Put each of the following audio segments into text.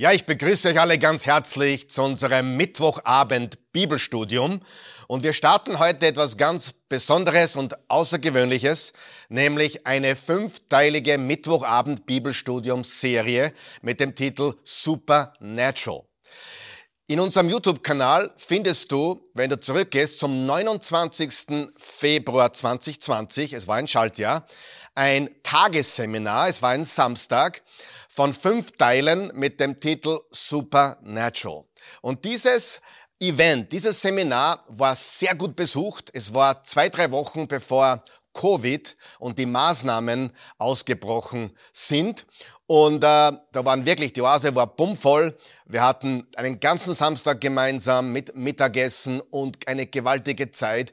Ja, ich begrüße euch alle ganz herzlich zu unserem Mittwochabend Bibelstudium. Und wir starten heute etwas ganz Besonderes und Außergewöhnliches, nämlich eine fünfteilige Mittwochabend Bibelstudium-Serie mit dem Titel Supernatural. In unserem YouTube-Kanal findest du, wenn du zurückgehst zum 29. Februar 2020, es war ein Schaltjahr, ein Tagesseminar, es war ein Samstag, von fünf Teilen mit dem Titel Supernatural. Und dieses Event, dieses Seminar war sehr gut besucht. Es war zwei, drei Wochen bevor Covid und die Maßnahmen ausgebrochen sind. Und äh, da waren wirklich, die Oase war bummvoll. Wir hatten einen ganzen Samstag gemeinsam mit Mittagessen und eine gewaltige Zeit.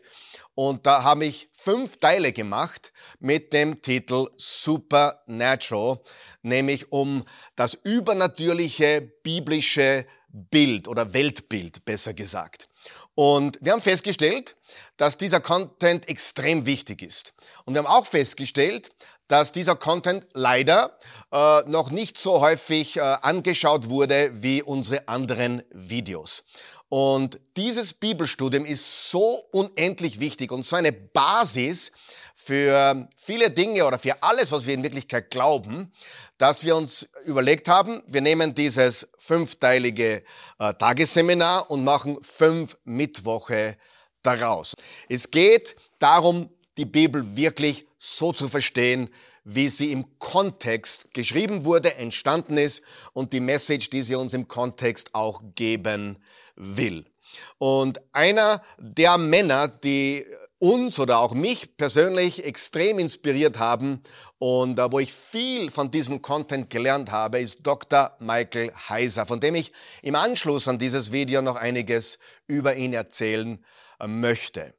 Und da habe ich fünf Teile gemacht mit dem Titel Supernatural, nämlich um das übernatürliche biblische Bild oder Weltbild, besser gesagt. Und wir haben festgestellt, dass dieser Content extrem wichtig ist. Und wir haben auch festgestellt, dass dieser Content leider äh, noch nicht so häufig äh, angeschaut wurde wie unsere anderen Videos. Und dieses Bibelstudium ist so unendlich wichtig und so eine Basis für viele Dinge oder für alles, was wir in Wirklichkeit glauben, dass wir uns überlegt haben, wir nehmen dieses fünfteilige äh, Tagesseminar und machen fünf Mittwoche daraus. Es geht darum, die Bibel wirklich so zu verstehen, wie sie im Kontext geschrieben wurde, entstanden ist und die Message, die sie uns im Kontext auch geben will. Und einer der Männer, die uns oder auch mich persönlich extrem inspiriert haben und äh, wo ich viel von diesem Content gelernt habe, ist Dr. Michael Heiser, von dem ich im Anschluss an dieses Video noch einiges über ihn erzählen äh, möchte.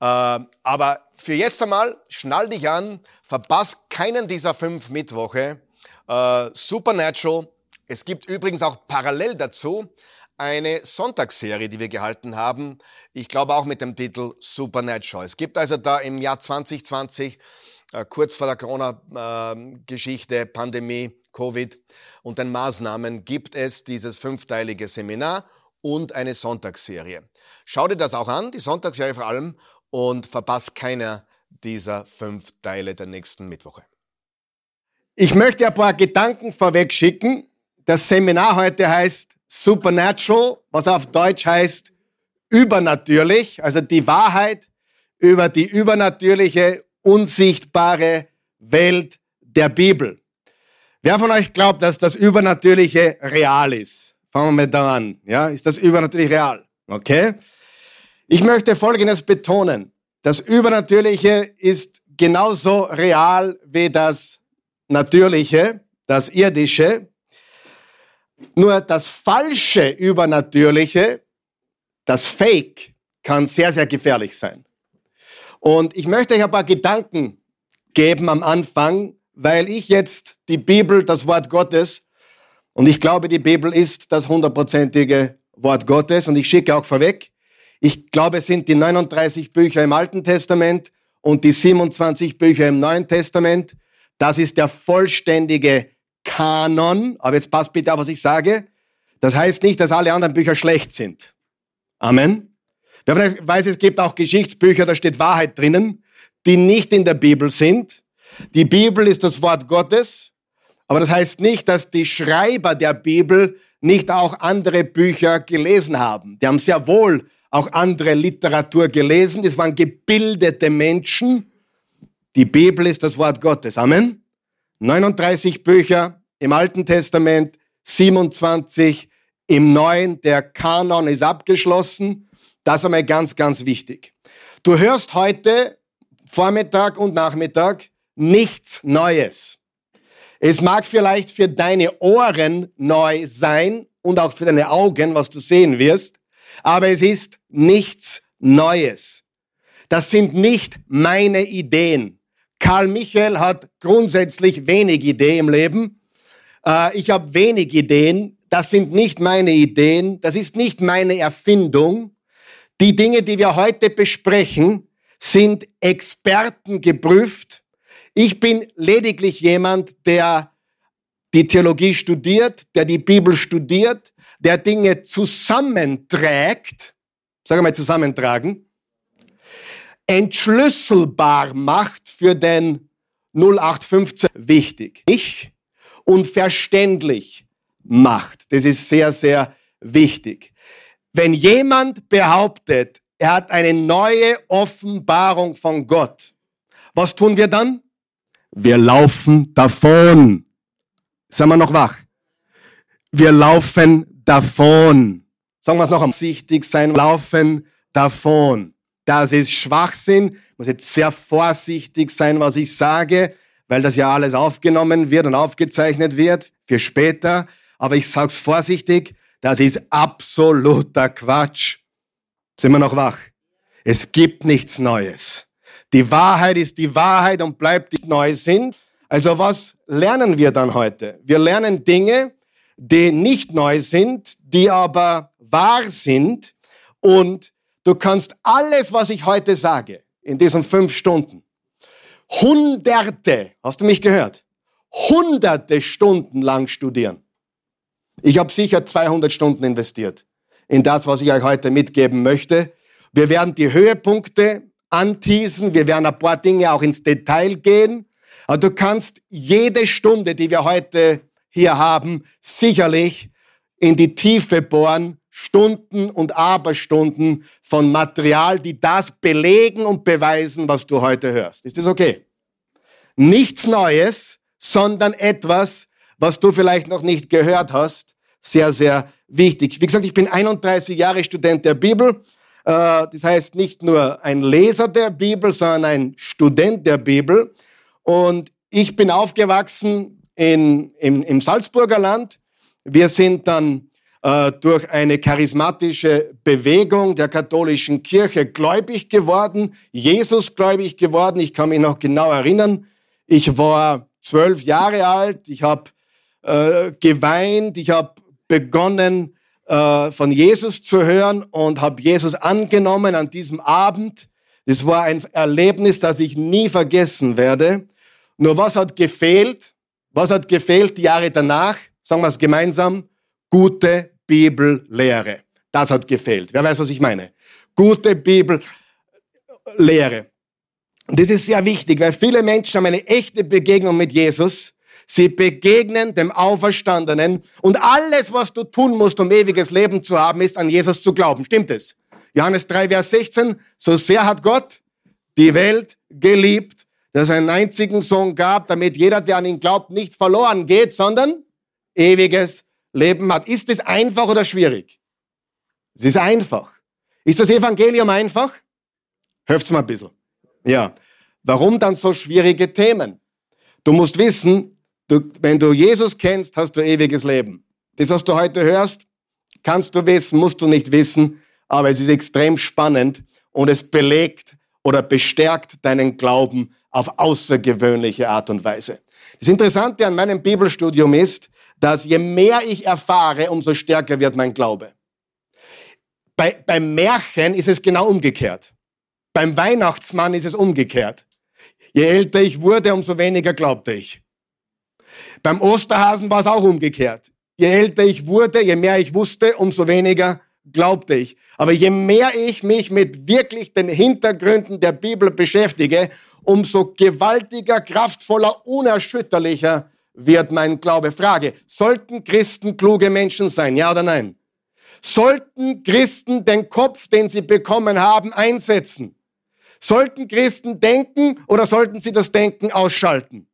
Äh, aber für jetzt einmal, schnall dich an, verpass keinen dieser fünf Mittwoche. Äh, Supernatural. Es gibt übrigens auch parallel dazu eine Sonntagsserie, die wir gehalten haben. Ich glaube auch mit dem Titel Supernatural. Es gibt also da im Jahr 2020, äh, kurz vor der Corona-Geschichte, Pandemie, Covid und den Maßnahmen, gibt es dieses fünfteilige Seminar und eine Sonntagsserie. Schau dir das auch an, die Sonntagsserie vor allem, und verpasst keiner dieser fünf Teile der nächsten Mittwoche. Ich möchte ein paar Gedanken vorweg schicken. Das Seminar heute heißt Supernatural, was auf Deutsch heißt übernatürlich, also die Wahrheit über die übernatürliche, unsichtbare Welt der Bibel. Wer von euch glaubt, dass das Übernatürliche real ist? Fangen wir mal da an. Ja, ist das Übernatürliche real? Okay. Ich möchte Folgendes betonen. Das Übernatürliche ist genauso real wie das Natürliche, das Irdische. Nur das falsche Übernatürliche, das Fake, kann sehr, sehr gefährlich sein. Und ich möchte euch ein paar Gedanken geben am Anfang, weil ich jetzt die Bibel, das Wort Gottes, und ich glaube, die Bibel ist das hundertprozentige Wort Gottes, und ich schicke auch vorweg, ich glaube, es sind die 39 Bücher im Alten Testament und die 27 Bücher im Neuen Testament. Das ist der vollständige Kanon. Aber jetzt passt bitte auf, was ich sage. Das heißt nicht, dass alle anderen Bücher schlecht sind. Amen. Wer weiß, es gibt auch Geschichtsbücher, da steht Wahrheit drinnen, die nicht in der Bibel sind. Die Bibel ist das Wort Gottes. Aber das heißt nicht, dass die Schreiber der Bibel nicht auch andere Bücher gelesen haben. Die haben sehr wohl auch andere Literatur gelesen. Das waren gebildete Menschen. Die Bibel ist das Wort Gottes. Amen. 39 Bücher im Alten Testament, 27 im Neuen. Der Kanon ist abgeschlossen. Das ist einmal ganz, ganz wichtig. Du hörst heute Vormittag und Nachmittag nichts Neues. Es mag vielleicht für deine Ohren neu sein und auch für deine Augen, was du sehen wirst aber es ist nichts Neues. Das sind nicht meine Ideen. Karl Michael hat grundsätzlich wenig Ideen im Leben. Äh, ich habe wenig Ideen. Das sind nicht meine Ideen. Das ist nicht meine Erfindung. Die Dinge, die wir heute besprechen, sind Experten geprüft. Ich bin lediglich jemand, der die Theologie studiert, der die Bibel studiert, der Dinge zusammenträgt, sagen wir mal zusammentragen, entschlüsselbar macht für den 0815 wichtig. Ich und verständlich macht. Das ist sehr, sehr wichtig. Wenn jemand behauptet, er hat eine neue Offenbarung von Gott, was tun wir dann? Wir laufen davon. Sind wir noch wach? Wir laufen davon. Sagen wir es noch am sichtig sein, laufen davon. Das ist Schwachsinn. Ich muss jetzt sehr vorsichtig sein, was ich sage, weil das ja alles aufgenommen wird und aufgezeichnet wird für später. Aber ich sage es vorsichtig, das ist absoluter Quatsch. Sind wir noch wach? Es gibt nichts Neues. Die Wahrheit ist die Wahrheit und bleibt nicht neu sind. Also was lernen wir dann heute? Wir lernen Dinge, die nicht neu sind, die aber wahr sind. Und du kannst alles, was ich heute sage, in diesen fünf Stunden, hunderte, hast du mich gehört? Hunderte Stunden lang studieren. Ich habe sicher 200 Stunden investiert in das, was ich euch heute mitgeben möchte. Wir werden die Höhepunkte anteasen, wir werden ein paar Dinge auch ins Detail gehen. Aber du kannst jede Stunde, die wir heute hier haben, sicherlich in die Tiefe bohren, Stunden und Aberstunden von Material, die das belegen und beweisen, was du heute hörst. Ist das okay? Nichts Neues, sondern etwas, was du vielleicht noch nicht gehört hast. Sehr, sehr wichtig. Wie gesagt, ich bin 31 Jahre Student der Bibel. Äh, das heißt nicht nur ein Leser der Bibel, sondern ein Student der Bibel. Und ich bin aufgewachsen in, im, im Salzburger Land. Wir sind dann äh, durch eine charismatische Bewegung der katholischen Kirche gläubig geworden, Jesus gläubig geworden. Ich kann mich noch genau erinnern. Ich war zwölf Jahre alt, ich habe äh, geweint, ich habe begonnen, äh, von Jesus zu hören und habe Jesus angenommen an diesem Abend. Das war ein Erlebnis, das ich nie vergessen werde. Nur was hat gefehlt? Was hat gefehlt die Jahre danach? Sagen wir es gemeinsam. Gute Bibellehre. Das hat gefehlt. Wer weiß, was ich meine? Gute Bibellehre. Das ist sehr wichtig, weil viele Menschen haben eine echte Begegnung mit Jesus Sie begegnen dem Auferstandenen und alles, was du tun musst, um ewiges Leben zu haben, ist an Jesus zu glauben. Stimmt es? Johannes 3, Vers 16. So sehr hat Gott die Welt geliebt, dass er einen einzigen Sohn gab, damit jeder, der an ihn glaubt, nicht verloren geht, sondern ewiges Leben hat. Ist es einfach oder schwierig? Es ist einfach. Ist das Evangelium einfach? Hört's mal ein bisschen. Ja. Warum dann so schwierige Themen? Du musst wissen, Du, wenn du Jesus kennst, hast du ewiges Leben. Das, was du heute hörst, kannst du wissen, musst du nicht wissen, aber es ist extrem spannend und es belegt oder bestärkt deinen Glauben auf außergewöhnliche Art und Weise. Das Interessante an meinem Bibelstudium ist, dass je mehr ich erfahre, umso stärker wird mein Glaube. Bei, beim Märchen ist es genau umgekehrt. Beim Weihnachtsmann ist es umgekehrt. Je älter ich wurde, umso weniger glaubte ich. Beim Osterhasen war es auch umgekehrt. Je älter ich wurde, je mehr ich wusste, umso weniger glaubte ich. Aber je mehr ich mich mit wirklich den Hintergründen der Bibel beschäftige, umso gewaltiger, kraftvoller, unerschütterlicher wird mein Glaube. Frage, sollten Christen kluge Menschen sein? Ja oder nein? Sollten Christen den Kopf, den sie bekommen haben, einsetzen? Sollten Christen denken oder sollten sie das Denken ausschalten?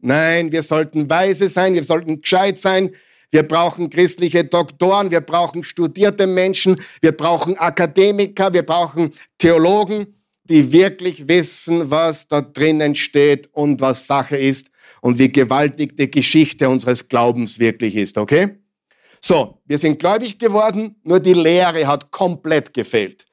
Nein, wir sollten weise sein, wir sollten gescheit sein. Wir brauchen christliche Doktoren, wir brauchen studierte Menschen, wir brauchen Akademiker, wir brauchen Theologen, die wirklich wissen, was da drinnen steht und was Sache ist und wie gewaltig die Geschichte unseres Glaubens wirklich ist, okay? So, wir sind gläubig geworden, nur die Lehre hat komplett gefehlt.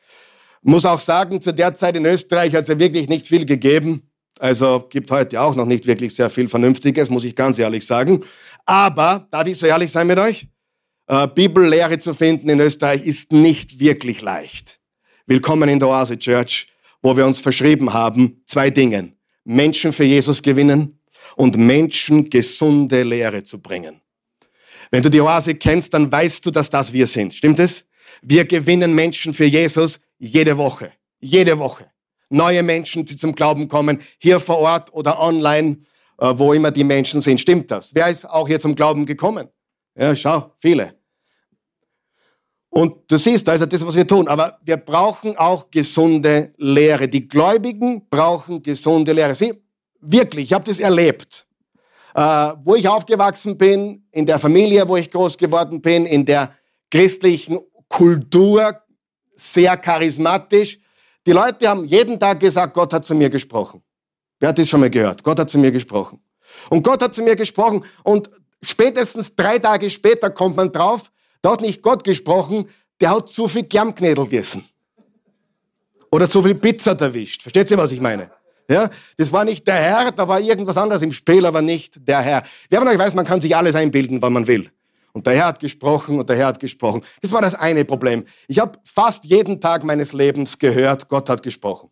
Muss auch sagen, zu der Zeit in Österreich hat es ja wirklich nicht viel gegeben. Also gibt heute auch noch nicht wirklich sehr viel Vernünftiges, muss ich ganz ehrlich sagen. Aber, darf ich so ehrlich sein mit euch? Äh, Bibellehre zu finden in Österreich ist nicht wirklich leicht. Willkommen in der Oase Church, wo wir uns verschrieben haben, zwei Dingen. Menschen für Jesus gewinnen und Menschen gesunde Lehre zu bringen. Wenn du die Oase kennst, dann weißt du, dass das wir sind. Stimmt es? Wir gewinnen Menschen für Jesus jede Woche. Jede Woche. Neue Menschen, die zum Glauben kommen, hier vor Ort oder online, äh, wo immer die Menschen sind. Stimmt das? Wer ist auch hier zum Glauben gekommen? Ja, schau, viele. Und du siehst, da ist ja das, was wir tun. Aber wir brauchen auch gesunde Lehre. Die Gläubigen brauchen gesunde Lehre. Sie, wirklich, ich habe das erlebt. Äh, wo ich aufgewachsen bin, in der Familie, wo ich groß geworden bin, in der christlichen Kultur, sehr charismatisch. Die Leute haben jeden Tag gesagt, Gott hat zu mir gesprochen. Wer hat das schon mal gehört? Gott hat zu mir gesprochen. Und Gott hat zu mir gesprochen und spätestens drei Tage später kommt man drauf, da hat nicht Gott gesprochen, der hat zu viel Germknädel gegessen. Oder zu viel Pizza erwischt. Versteht ihr, was ich meine? Ja, das war nicht der Herr, da war irgendwas anderes im Spiel, aber nicht der Herr. Wer von euch weiß, man kann sich alles einbilden, wann man will. Und der Herr hat gesprochen und der Herr hat gesprochen. Das war das eine Problem. Ich habe fast jeden Tag meines Lebens gehört, Gott hat gesprochen.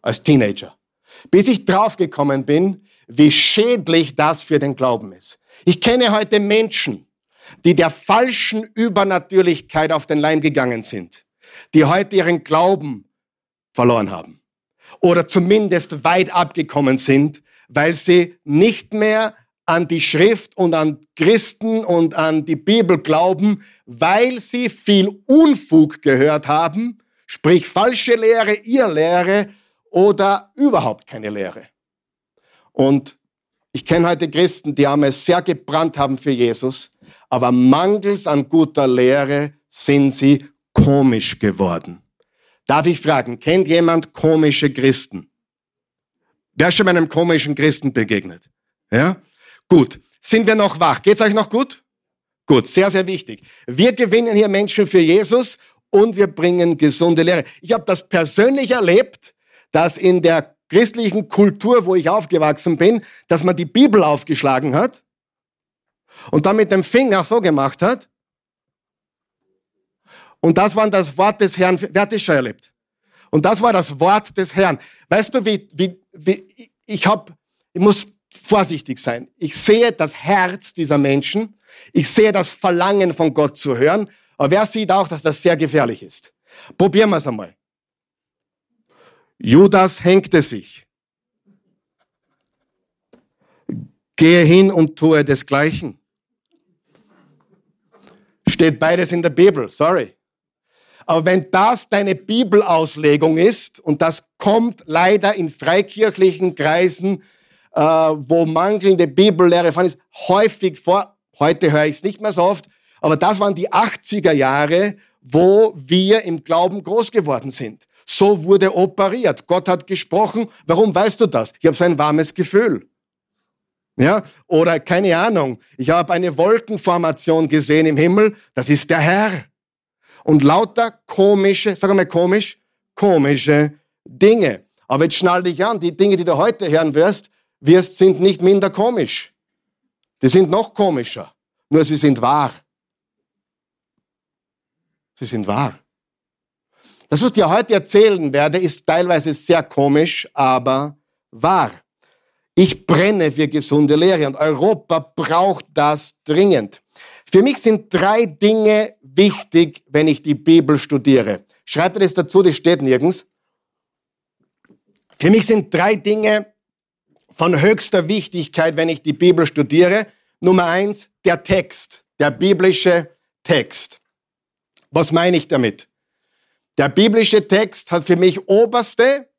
Als Teenager. Bis ich draufgekommen bin, wie schädlich das für den Glauben ist. Ich kenne heute Menschen, die der falschen Übernatürlichkeit auf den Leim gegangen sind, die heute ihren Glauben verloren haben oder zumindest weit abgekommen sind, weil sie nicht mehr an die Schrift und an Christen und an die Bibel glauben, weil sie viel Unfug gehört haben, sprich falsche Lehre, ihr Lehre oder überhaupt keine Lehre. Und ich kenne heute Christen, die haben es sehr gebrannt haben für Jesus, aber mangels an guter Lehre sind sie komisch geworden. Darf ich fragen, kennt jemand komische Christen? Wer ist schon einem komischen Christen begegnet? Ja? Gut. Sind wir noch wach? Geht's euch noch gut? Gut, sehr, sehr wichtig. Wir gewinnen hier Menschen für Jesus und wir bringen gesunde Lehre. Ich habe das persönlich erlebt, dass in der christlichen Kultur, wo ich aufgewachsen bin, dass man die Bibel aufgeschlagen hat und dann mit dem Finger so gemacht hat. Und das war das Wort des Herrn. Wer hat das schon erlebt? Und das war das Wort des Herrn. Weißt du, wie, wie, wie ich habe, ich muss vorsichtig sein. Ich sehe das Herz dieser Menschen. Ich sehe das Verlangen von Gott zu hören. Aber wer sieht auch, dass das sehr gefährlich ist? Probieren wir es einmal. Judas hängte sich. Gehe hin und tue desgleichen. Steht beides in der Bibel, sorry. Aber wenn das deine Bibelauslegung ist, und das kommt leider in freikirchlichen Kreisen, äh, wo mangelnde Bibellehre von ist, häufig vor, heute höre ich es nicht mehr so oft, aber das waren die 80er Jahre, wo wir im Glauben groß geworden sind. So wurde operiert. Gott hat gesprochen. Warum weißt du das? Ich habe so ein warmes Gefühl. Ja, oder keine Ahnung, ich habe eine Wolkenformation gesehen im Himmel, das ist der Herr. Und lauter komische, sag mal komisch, komische Dinge. Aber jetzt schnall dich an, die Dinge, die du heute hören wirst, wirst, sind nicht minder komisch. Die sind noch komischer. Nur sie sind wahr. Sie sind wahr. Das, was ich dir heute erzählen werde, ist teilweise sehr komisch, aber wahr. Ich brenne für gesunde Lehre und Europa braucht das dringend. Für mich sind drei Dinge wichtig, wenn ich die Bibel studiere. Schreibt ihr das dazu, das steht nirgends. Für mich sind drei Dinge von höchster Wichtigkeit, wenn ich die Bibel studiere. Nummer eins, der Text, der biblische Text. Was meine ich damit? Der biblische Text hat für mich oberste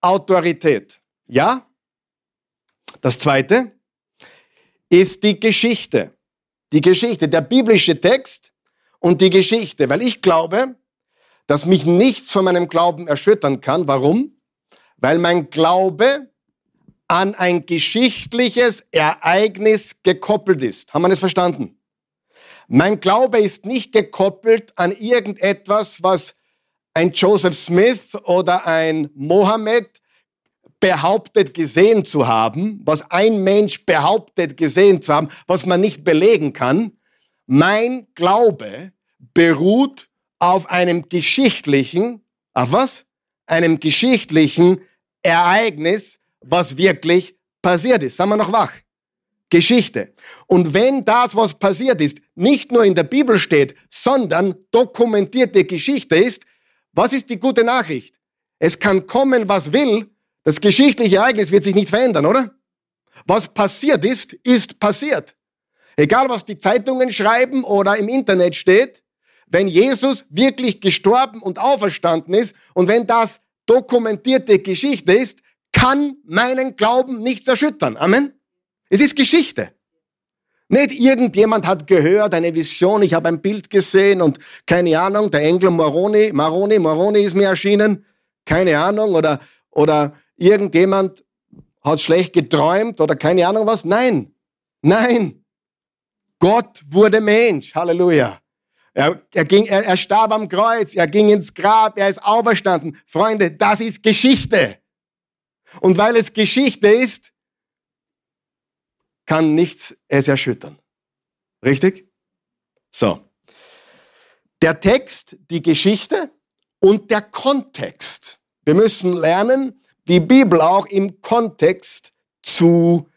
Autorität. Ja? Das zweite ist die Geschichte. Die Geschichte, der biblische Text und die Geschichte, weil ich glaube, dass mich nichts von meinem Glauben erschüttern kann. Warum? Weil mein Glaube an ein geschichtliches Ereignis gekoppelt ist. Haben wir das verstanden? Mein Glaube ist nicht gekoppelt an irgendetwas, was ein Joseph Smith oder ein Mohammed behauptet gesehen zu haben, was ein Mensch behauptet gesehen zu haben, was man nicht belegen kann. Mein Glaube beruht auf einem geschichtlichen, auf was? Einem geschichtlichen Ereignis, was wirklich passiert ist. Sagen wir noch wach. Geschichte. Und wenn das, was passiert ist, nicht nur in der Bibel steht, sondern dokumentierte Geschichte ist, was ist die gute Nachricht? Es kann kommen, was will, das geschichtliche Ereignis wird sich nicht verändern, oder? Was passiert ist, ist passiert. Egal, was die Zeitungen schreiben oder im Internet steht, wenn Jesus wirklich gestorben und auferstanden ist und wenn das dokumentierte Geschichte ist, kann meinen Glauben nichts erschüttern. Amen. Es ist Geschichte. Nicht irgendjemand hat gehört, eine Vision, ich habe ein Bild gesehen und keine Ahnung, der Engel Moroni, Maroni, Moroni ist mir erschienen, keine Ahnung, oder, oder irgendjemand hat schlecht geträumt oder keine Ahnung was. Nein, nein. Gott wurde Mensch. Halleluja. Er, er, ging, er, er starb am Kreuz, er ging ins Grab, er ist auferstanden. Freunde, das ist Geschichte. Und weil es Geschichte ist, kann nichts es erschüttern. Richtig? So. Der Text, die Geschichte und der Kontext. Wir müssen lernen, die Bibel auch im Kontext zu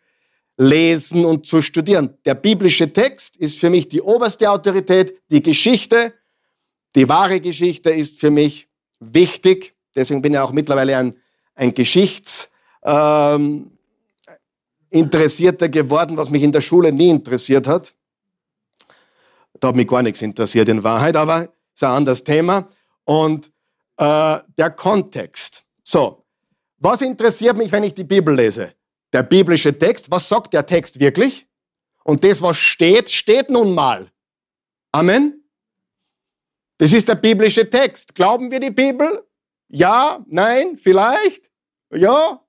lesen und zu studieren. Der biblische Text ist für mich die oberste Autorität. Die Geschichte, die wahre Geschichte ist für mich wichtig. Deswegen bin ich auch mittlerweile ein, ein Geschichts, ähm, geworden, was mich in der Schule nie interessiert hat. Da hat mich gar nichts interessiert in Wahrheit, aber ist ein anderes Thema. Und äh, der Kontext. So, was interessiert mich, wenn ich die Bibel lese? Der biblische Text. Was sagt der Text wirklich? Und das, was steht, steht nun mal. Amen. Das ist der biblische Text. Glauben wir die Bibel? Ja, nein, vielleicht? Ja.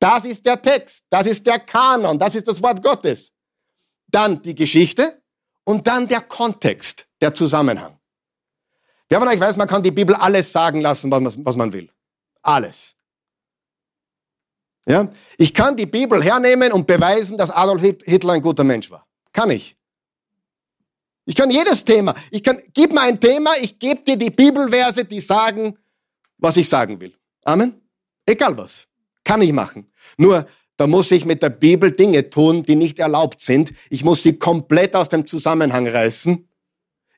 Das ist der Text. Das ist der Kanon. Das ist das Wort Gottes. Dann die Geschichte und dann der Kontext, der Zusammenhang. Wer von euch weiß, man kann die Bibel alles sagen lassen, was man will. Alles. Ja? Ich kann die Bibel hernehmen und beweisen, dass Adolf Hitler ein guter Mensch war. Kann ich. Ich kann jedes Thema. Ich kann, gib mir ein Thema, ich gebe dir die Bibelverse, die sagen, was ich sagen will. Amen. Egal was. Kann ich machen. Nur, da muss ich mit der Bibel Dinge tun, die nicht erlaubt sind. Ich muss sie komplett aus dem Zusammenhang reißen.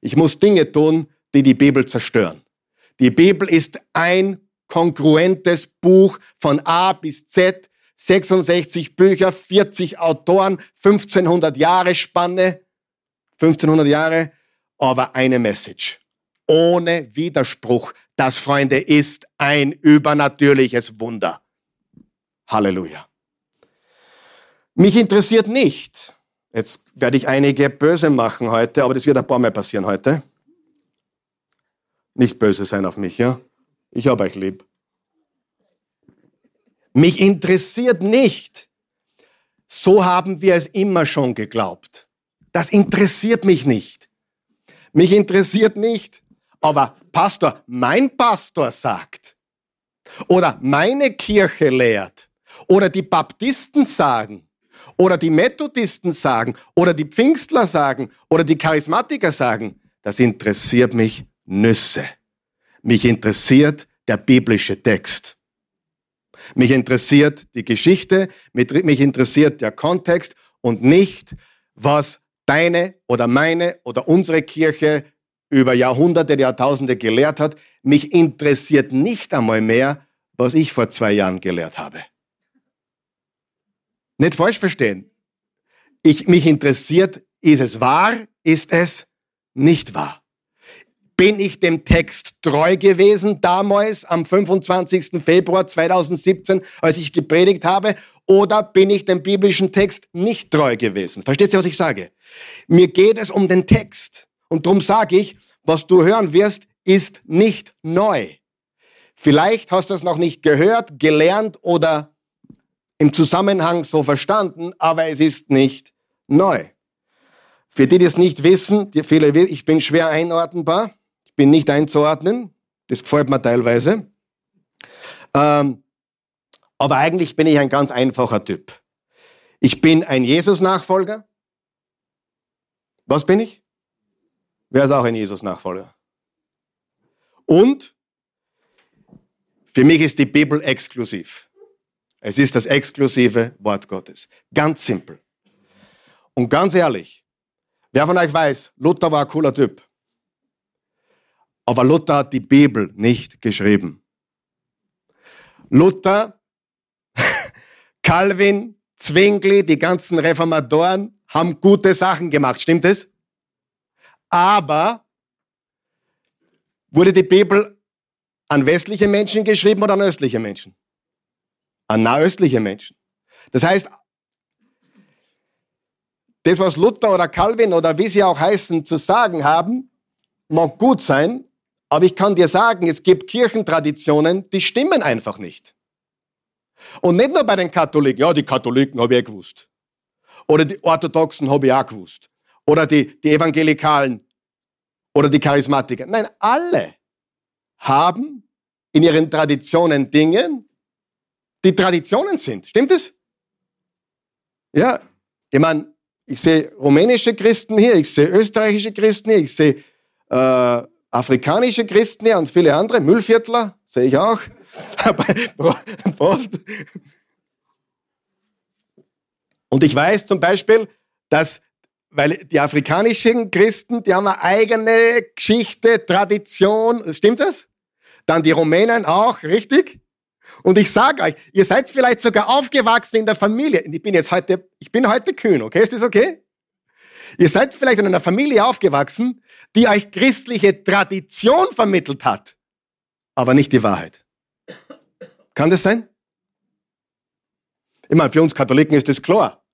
Ich muss Dinge tun, die die Bibel zerstören. Die Bibel ist ein kongruentes Buch von A bis Z, 66 Bücher, 40 Autoren, 1500 Jahre Spanne, 1500 Jahre, aber eine Message. Ohne Widerspruch. Das, Freunde, ist ein übernatürliches Wunder. Halleluja. Mich interessiert nicht, jetzt werde ich einige böse machen heute, aber das wird ein paar Mal passieren heute. Nicht böse sein auf mich, ja? Ich habe euch lieb. Mich interessiert nicht. So haben wir es immer schon geglaubt. Das interessiert mich nicht. Mich interessiert nicht. Aber Pastor, mein Pastor sagt. Oder meine Kirche lehrt. Oder die Baptisten sagen. Oder die Methodisten sagen. Oder die Pfingstler sagen. Oder die Charismatiker sagen. Das interessiert mich Nüsse. Mich interessiert der biblische Text. Mich interessiert die Geschichte, mich interessiert der Kontext und nicht, was deine oder meine oder unsere Kirche über Jahrhunderte, Jahrtausende gelehrt hat. Mich interessiert nicht einmal mehr, was ich vor zwei Jahren gelehrt habe. Nicht falsch verstehen. Ich, mich interessiert, ist es wahr, ist es nicht wahr. Bin ich dem Text treu gewesen damals am 25. Februar 2017, als ich gepredigt habe? Oder bin ich dem biblischen Text nicht treu gewesen? Versteht ihr, was ich sage? Mir geht es um den Text. Und darum sage ich, was du hören wirst, ist nicht neu. Vielleicht hast du es noch nicht gehört, gelernt oder im Zusammenhang so verstanden, aber es ist nicht neu. Für die, die es nicht wissen, die viele, ich bin schwer einordnbar bin nicht einzuordnen. Das gefällt mir teilweise. Ähm, aber eigentlich bin ich ein ganz einfacher Typ. Ich bin ein Jesus-Nachfolger. Was bin ich? Wer ist auch ein Jesus-Nachfolger? Und für mich ist die Bibel exklusiv. Es ist das exklusive Wort Gottes. Ganz simpel. Und ganz ehrlich, wer von euch weiß, Luther war ein cooler Typ. Aber Luther hat die Bibel nicht geschrieben. Luther, Calvin, Zwingli, die ganzen Reformatoren haben gute Sachen gemacht, stimmt es? Aber wurde die Bibel an westliche Menschen geschrieben oder an östliche Menschen? An nahöstliche Menschen. Das heißt, das, was Luther oder Calvin oder wie sie auch heißen, zu sagen haben, mag gut sein, aber ich kann dir sagen, es gibt Kirchentraditionen, die stimmen einfach nicht. Und nicht nur bei den Katholiken, ja, die Katholiken habe ich eh gewusst. Oder die Orthodoxen habe ich auch gewusst. Oder die, die Evangelikalen oder die Charismatiker. Nein, alle haben in ihren Traditionen Dinge, die Traditionen sind. Stimmt es? Ja, ich meine, ich sehe rumänische Christen hier, ich sehe österreichische Christen hier, ich sehe äh, afrikanische Christen hier und viele andere, Müllviertler sehe ich auch. Und ich weiß zum Beispiel, dass, weil die afrikanischen Christen, die haben eine eigene Geschichte, Tradition, stimmt das? Dann die Rumänen auch, richtig? Und ich sage euch, ihr seid vielleicht sogar aufgewachsen in der Familie. Ich bin jetzt heute, ich bin heute kühn, okay? Ist das okay? Ihr seid vielleicht in einer Familie aufgewachsen, die euch christliche Tradition vermittelt hat, aber nicht die Wahrheit. Kann das sein? Ich meine, für uns Katholiken ist das klar.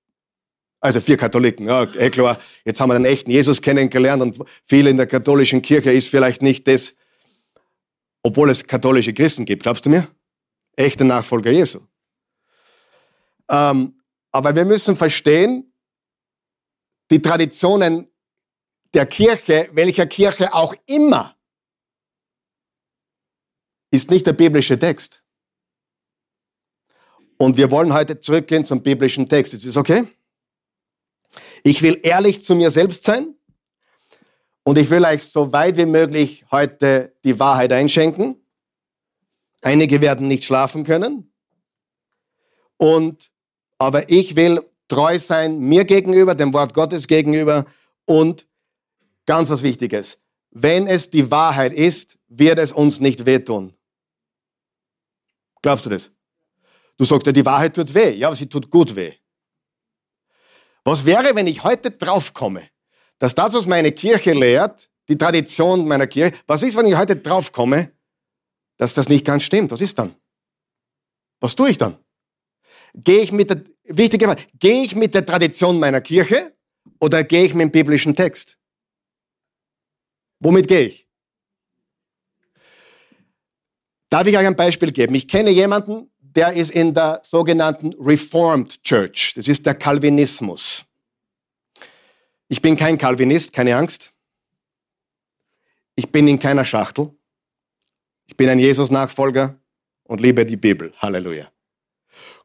Also vier Katholiken, ja, eh klar. Jetzt haben wir den echten Jesus kennengelernt und viele in der katholischen Kirche ist vielleicht nicht das, obwohl es katholische Christen gibt. Glaubst du mir? echte Nachfolger Jesu. Ähm, aber wir müssen verstehen, die Traditionen der Kirche, welcher Kirche auch immer, ist nicht der biblische Text. Und wir wollen heute zurückgehen zum biblischen Text. Ist das okay? Ich will ehrlich zu mir selbst sein und ich will euch so weit wie möglich heute die Wahrheit einschenken. Einige werden nicht schlafen können. Und, aber ich will treu sein mir gegenüber, dem Wort Gottes gegenüber und ganz was Wichtiges. Wenn es die Wahrheit ist, wird es uns nicht wehtun. Glaubst du das? Du sagst ja, die Wahrheit tut weh. Ja, aber sie tut gut weh. Was wäre, wenn ich heute draufkomme, dass das, was meine Kirche lehrt, die Tradition meiner Kirche, was ist, wenn ich heute draufkomme, dass das nicht ganz stimmt. Was ist dann? Was tue ich dann? Gehe ich mit der, wichtige Frage, gehe ich mit der Tradition meiner Kirche oder gehe ich mit dem biblischen Text? Womit gehe ich? Darf ich euch ein Beispiel geben? Ich kenne jemanden, der ist in der sogenannten Reformed Church. Das ist der Calvinismus. Ich bin kein Calvinist, keine Angst. Ich bin in keiner Schachtel. Ich bin ein Jesus-Nachfolger und liebe die Bibel. Halleluja.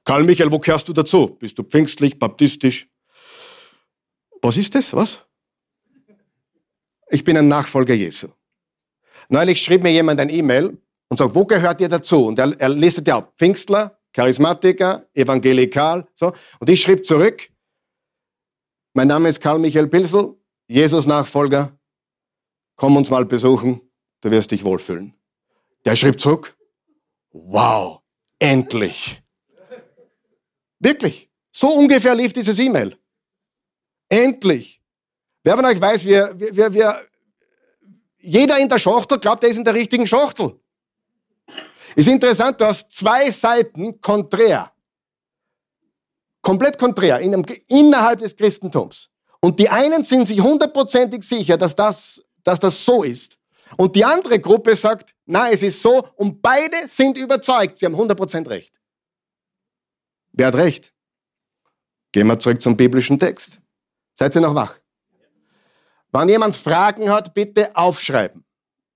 Karl Michael, wo gehörst du dazu? Bist du pfingstlich, baptistisch? Was ist das? Was? Ich bin ein Nachfolger Jesu. Neulich schrieb mir jemand ein E-Mail und sagt, wo gehört ihr dazu? Und er, er listet ja auf Pfingstler, Charismatiker, Evangelikal, so. Und ich schrieb zurück, mein Name ist Karl Michael Pilsel, Jesus-Nachfolger, komm uns mal besuchen, du wirst dich wohlfühlen. Der schrieb zurück, wow, endlich. Wirklich. So ungefähr lief dieses E-Mail. Endlich. Wer von euch weiß, wir, wir, wir, jeder in der Schachtel glaubt, er ist in der richtigen Schachtel. Ist interessant, du hast zwei Seiten konträr. Komplett konträr in einem, innerhalb des Christentums. Und die einen sind sich hundertprozentig sicher, dass das, dass das so ist. Und die andere Gruppe sagt, na, es ist so und beide sind überzeugt, sie haben 100% recht. Wer hat recht? Gehen wir zurück zum biblischen Text. Seid ihr noch wach? Wenn jemand Fragen hat, bitte aufschreiben.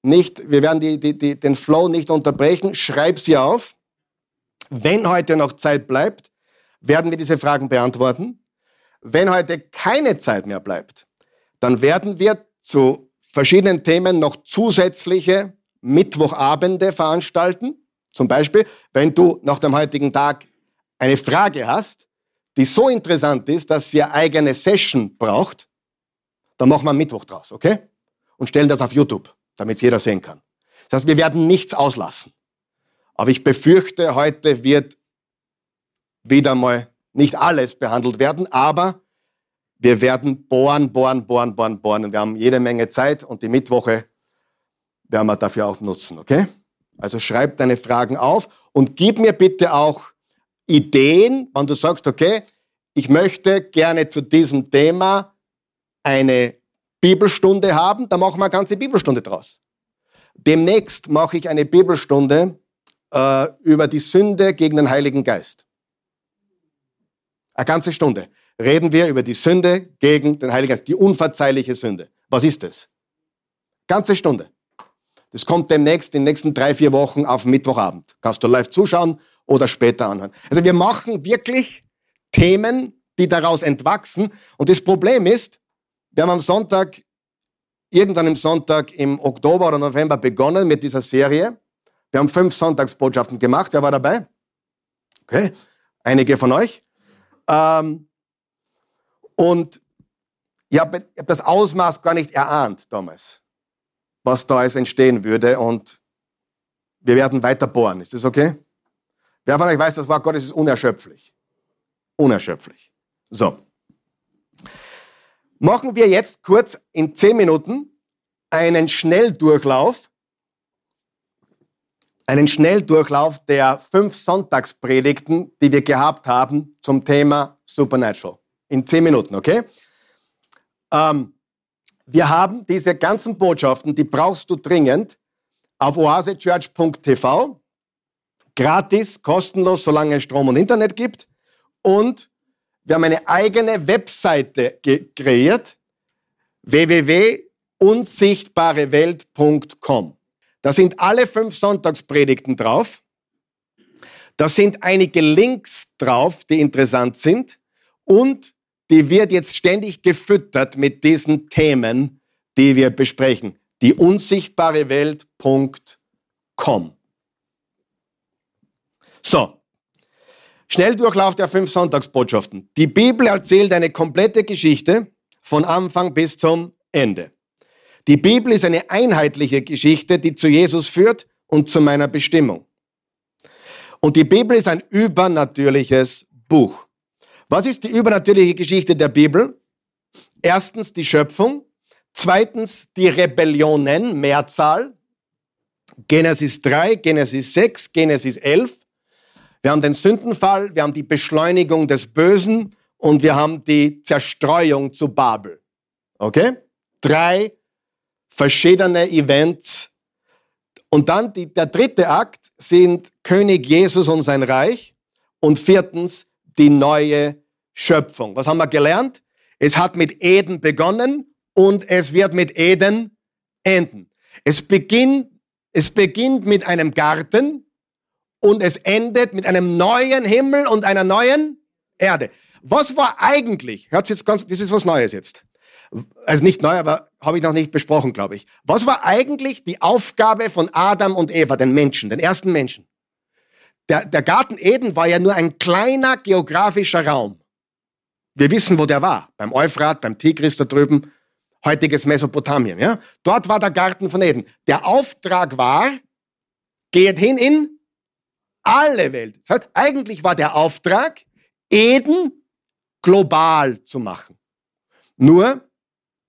Nicht, wir werden die, die, die, den Flow nicht unterbrechen, schreib sie auf. Wenn heute noch Zeit bleibt, werden wir diese Fragen beantworten. Wenn heute keine Zeit mehr bleibt, dann werden wir zu verschiedenen Themen noch zusätzliche Mittwochabende veranstalten. Zum Beispiel, wenn du nach dem heutigen Tag eine Frage hast, die so interessant ist, dass sie eine eigene Session braucht, dann machen wir Mittwoch draus, okay? Und stellen das auf YouTube, damit es jeder sehen kann. Das heißt, wir werden nichts auslassen. Aber ich befürchte, heute wird wieder mal nicht alles behandelt werden, aber wir werden bohren, bohren, bohren, bohren, bohren. Und wir haben jede Menge Zeit und die Mittwoche werden wir dafür auch nutzen, okay? Also schreib deine Fragen auf und gib mir bitte auch Ideen, wenn du sagst, okay, ich möchte gerne zu diesem Thema eine Bibelstunde haben, dann machen wir eine ganze Bibelstunde draus. Demnächst mache ich eine Bibelstunde äh, über die Sünde gegen den Heiligen Geist. Eine ganze Stunde reden wir über die Sünde gegen den Heiligen Geist, die unverzeihliche Sünde. Was ist das? Ganze Stunde. Das kommt demnächst in den nächsten drei, vier Wochen auf Mittwochabend. Kannst du live zuschauen oder später anhören. Also wir machen wirklich Themen, die daraus entwachsen. Und das Problem ist, wir haben am Sonntag, irgendwann im Sonntag im Oktober oder November begonnen mit dieser Serie. Wir haben fünf Sonntagsbotschaften gemacht. Wer war dabei? Okay, einige von euch. Ähm, und ich habe hab das Ausmaß gar nicht erahnt damals was da alles entstehen würde und wir werden weiter bohren. Ist das okay? Wer von euch weiß, das Wort Gottes ist unerschöpflich. Unerschöpflich. So. Machen wir jetzt kurz in zehn Minuten einen Schnelldurchlauf, einen Schnelldurchlauf der fünf Sonntagspredigten, die wir gehabt haben zum Thema Supernatural. In zehn Minuten, okay? Ähm, wir haben diese ganzen Botschaften, die brauchst du dringend auf oasechurch.tv. Gratis, kostenlos, solange es Strom und Internet gibt. Und wir haben eine eigene Webseite kreiert, www.unsichtbarewelt.com. Da sind alle fünf Sonntagspredigten drauf. Da sind einige Links drauf, die interessant sind. Und die wird jetzt ständig gefüttert mit diesen Themen, die wir besprechen. Die unsichtbare Welt.com. So. Schnelldurchlauf der fünf Sonntagsbotschaften. Die Bibel erzählt eine komplette Geschichte von Anfang bis zum Ende. Die Bibel ist eine einheitliche Geschichte, die zu Jesus führt und zu meiner Bestimmung. Und die Bibel ist ein übernatürliches Buch. Was ist die übernatürliche Geschichte der Bibel? Erstens die Schöpfung, zweitens die Rebellionen, Mehrzahl, Genesis 3, Genesis 6, Genesis 11. Wir haben den Sündenfall, wir haben die Beschleunigung des Bösen und wir haben die Zerstreuung zu Babel. Okay? Drei verschiedene Events. Und dann die, der dritte Akt sind König Jesus und sein Reich. Und viertens die neue Schöpfung. Was haben wir gelernt? Es hat mit Eden begonnen und es wird mit Eden enden. Es beginnt, es beginnt mit einem Garten und es endet mit einem neuen Himmel und einer neuen Erde. Was war eigentlich, hört jetzt ganz, das ist was Neues jetzt. Also nicht neu, aber habe ich noch nicht besprochen, glaube ich. Was war eigentlich die Aufgabe von Adam und Eva, den Menschen, den ersten Menschen? Der, der Garten Eden war ja nur ein kleiner geografischer Raum. Wir wissen, wo der war. Beim Euphrat, beim Tigris da drüben, heutiges Mesopotamien. Ja? Dort war der Garten von Eden. Der Auftrag war, geht hin in alle Welt. Das heißt, eigentlich war der Auftrag, Eden global zu machen. Nur,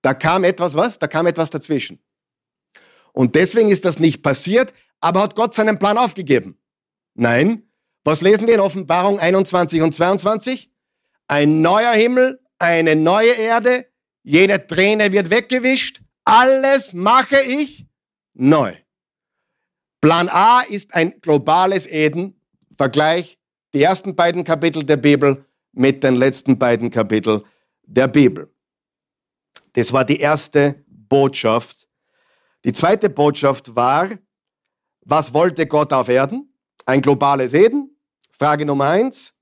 da kam etwas was? Da kam etwas dazwischen. Und deswegen ist das nicht passiert, aber hat Gott seinen Plan aufgegeben. Nein. Was lesen wir in Offenbarung 21 und 22? Ein neuer Himmel, eine neue Erde, jede Träne wird weggewischt, alles mache ich neu. Plan A ist ein globales Eden. Vergleich die ersten beiden Kapitel der Bibel mit den letzten beiden Kapiteln der Bibel. Das war die erste Botschaft. Die zweite Botschaft war, was wollte Gott auf Erden? Ein globales Eden. Frage Nummer eins.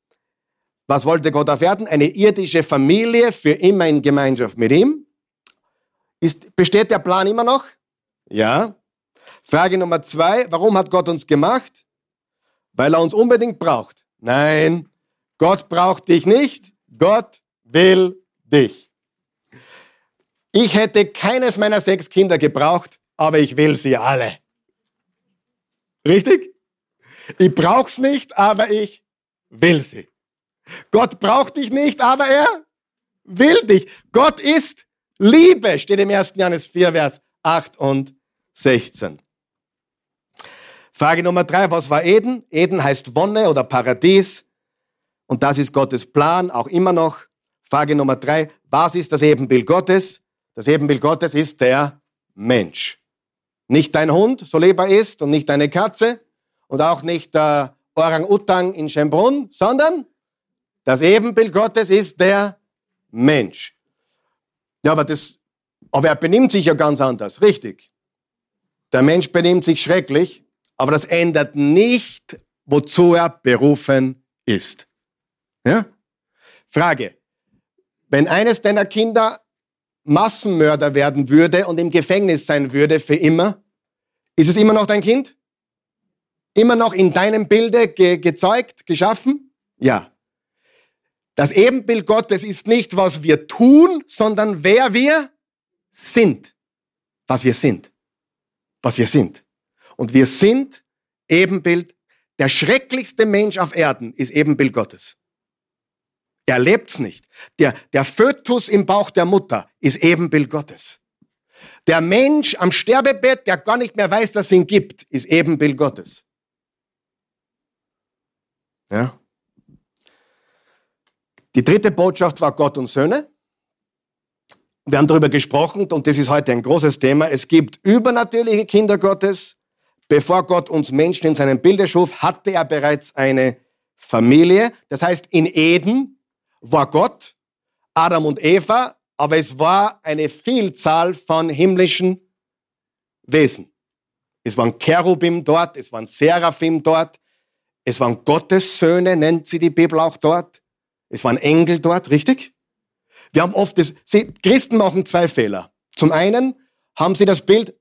Was wollte Gott auf Erden? Eine irdische Familie für immer in Gemeinschaft mit ihm. Ist, besteht der Plan immer noch? Ja. Frage Nummer zwei. Warum hat Gott uns gemacht? Weil er uns unbedingt braucht. Nein. Gott braucht dich nicht, Gott will dich. Ich hätte keines meiner sechs Kinder gebraucht, aber ich will sie alle. Richtig? Ich brauch's nicht, aber ich will sie. Gott braucht dich nicht, aber er will dich. Gott ist Liebe, steht im 1. Johannes 4, Vers 8 und 16. Frage Nummer drei, was war Eden? Eden heißt Wonne oder Paradies. Und das ist Gottes Plan, auch immer noch. Frage Nummer drei, was ist das Ebenbild Gottes? Das Ebenbild Gottes ist der Mensch. Nicht dein Hund, so lieb er ist, und nicht deine Katze, und auch nicht der Orang-Utang in Schembrunn, sondern das Ebenbild Gottes ist der Mensch. Ja, aber das, aber er benimmt sich ja ganz anders, richtig. Der Mensch benimmt sich schrecklich, aber das ändert nicht, wozu er berufen ist. Ja? Frage. Wenn eines deiner Kinder Massenmörder werden würde und im Gefängnis sein würde für immer, ist es immer noch dein Kind? Immer noch in deinem Bilde ge gezeugt, geschaffen? Ja. Das Ebenbild Gottes ist nicht, was wir tun, sondern wer wir sind. Was wir sind. Was wir sind. Und wir sind Ebenbild. Der schrecklichste Mensch auf Erden ist Ebenbild Gottes. Er lebt's nicht. Der, der Fötus im Bauch der Mutter ist Ebenbild Gottes. Der Mensch am Sterbebett, der gar nicht mehr weiß, dass es ihn gibt, ist Ebenbild Gottes. Ja. Die dritte Botschaft war Gott und Söhne. Wir haben darüber gesprochen und das ist heute ein großes Thema. Es gibt übernatürliche Kinder Gottes Bevor Gott uns Menschen in seinem Bilde schuf, hatte er bereits eine Familie. Das heißt, in Eden war Gott, Adam und Eva, aber es war eine Vielzahl von himmlischen Wesen. Es waren Cherubim dort, es waren Seraphim dort, es waren Gottes Söhne, nennt sie die Bibel auch dort. Es waren Engel dort, richtig? Wir haben oft das, sie, Christen machen zwei Fehler. Zum einen haben sie das Bild,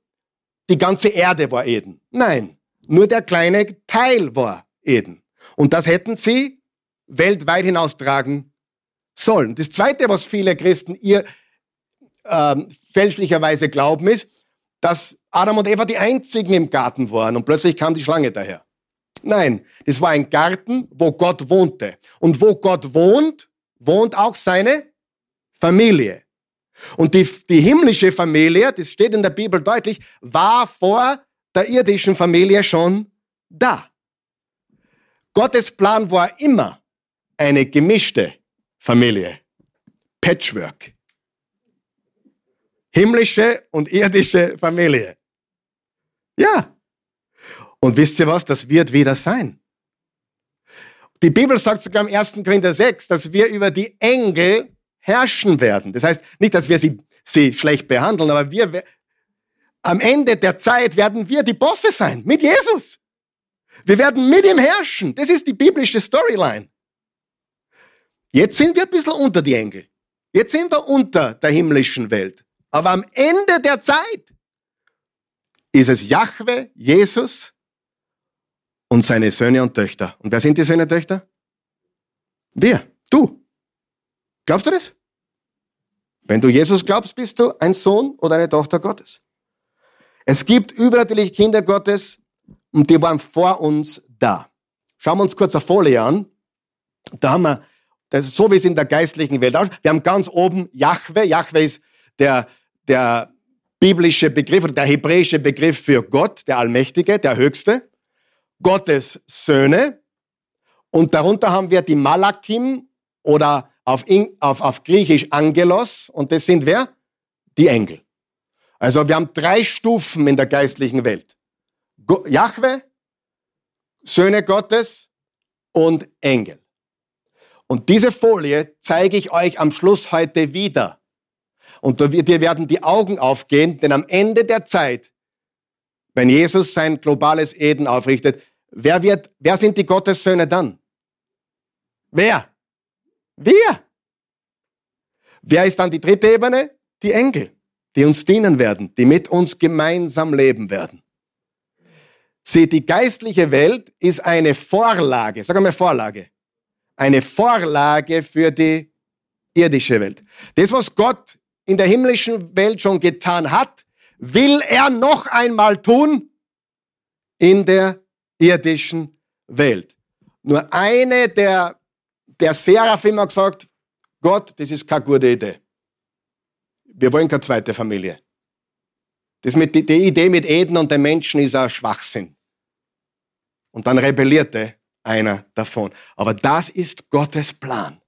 die ganze Erde war Eden. Nein, nur der kleine Teil war Eden. Und das hätten sie weltweit hinaustragen sollen. Das Zweite, was viele Christen ihr ähm, fälschlicherweise glauben, ist, dass Adam und Eva die einzigen im Garten waren und plötzlich kam die Schlange daher. Nein, das war ein Garten, wo Gott wohnte. Und wo Gott wohnt, wohnt auch seine Familie. Und die, die himmlische Familie, das steht in der Bibel deutlich, war vor der irdischen Familie schon da. Gottes Plan war immer eine gemischte Familie. Patchwork. Himmlische und irdische Familie. Ja. Und wisst ihr was? Das wird wieder sein. Die Bibel sagt sogar im 1. Korinther 6, dass wir über die Engel herrschen werden. Das heißt nicht, dass wir sie, sie schlecht behandeln, aber wir, am Ende der Zeit werden wir die Bosse sein, mit Jesus. Wir werden mit ihm herrschen. Das ist die biblische Storyline. Jetzt sind wir ein bisschen unter die Engel. Jetzt sind wir unter der himmlischen Welt. Aber am Ende der Zeit ist es Jahwe, Jesus und seine Söhne und Töchter. Und wer sind die Söhne und Töchter? Wir, du. Glaubst du das? Wenn du Jesus glaubst, bist du ein Sohn oder eine Tochter Gottes. Es gibt übernatürliche Kinder Gottes und die waren vor uns da. Schauen wir uns kurz eine Folie an. Da haben wir, das ist so wie es in der geistlichen Welt aussieht. Wir haben ganz oben Jahwe. Jahwe ist der, der biblische Begriff oder der hebräische Begriff für Gott, der Allmächtige, der Höchste. Gottes Söhne. Und darunter haben wir die Malakim oder auf, auf, auf Griechisch Angelos und das sind wer? Die Engel. Also wir haben drei Stufen in der geistlichen Welt. Jahwe, Söhne Gottes und Engel. Und diese Folie zeige ich euch am Schluss heute wieder. Und dir werden die Augen aufgehen, denn am Ende der Zeit, wenn Jesus sein globales Eden aufrichtet, wer wird, wer sind die Gottessöhne dann? Wer? Wir. Wer ist dann die dritte Ebene? Die Engel, die uns dienen werden, die mit uns gemeinsam leben werden. Seht, die geistliche Welt ist eine Vorlage, sag einmal Vorlage, eine Vorlage für die irdische Welt. Das, was Gott in der himmlischen Welt schon getan hat, will er noch einmal tun in der irdischen Welt. Nur eine der, der Seraphim hat gesagt, Gott, das ist keine gute Idee. Wir wollen keine zweite Familie. Das mit, die, die Idee mit Eden und den Menschen ist ein Schwachsinn. Und dann rebellierte einer davon. Aber das ist Gottes Plan.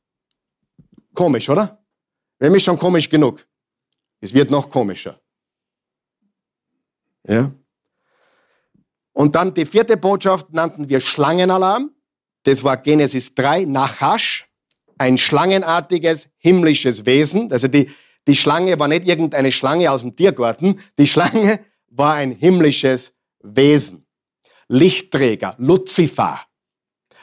Komisch, oder? Wem ist schon komisch genug? Es wird noch komischer. Ja? Und dann die vierte Botschaft nannten wir Schlangenalarm. Das war Genesis 3, Nachash, ein schlangenartiges himmlisches Wesen. Also die, die Schlange war nicht irgendeine Schlange aus dem Tiergarten. Die Schlange war ein himmlisches Wesen. Lichtträger, Luzifer,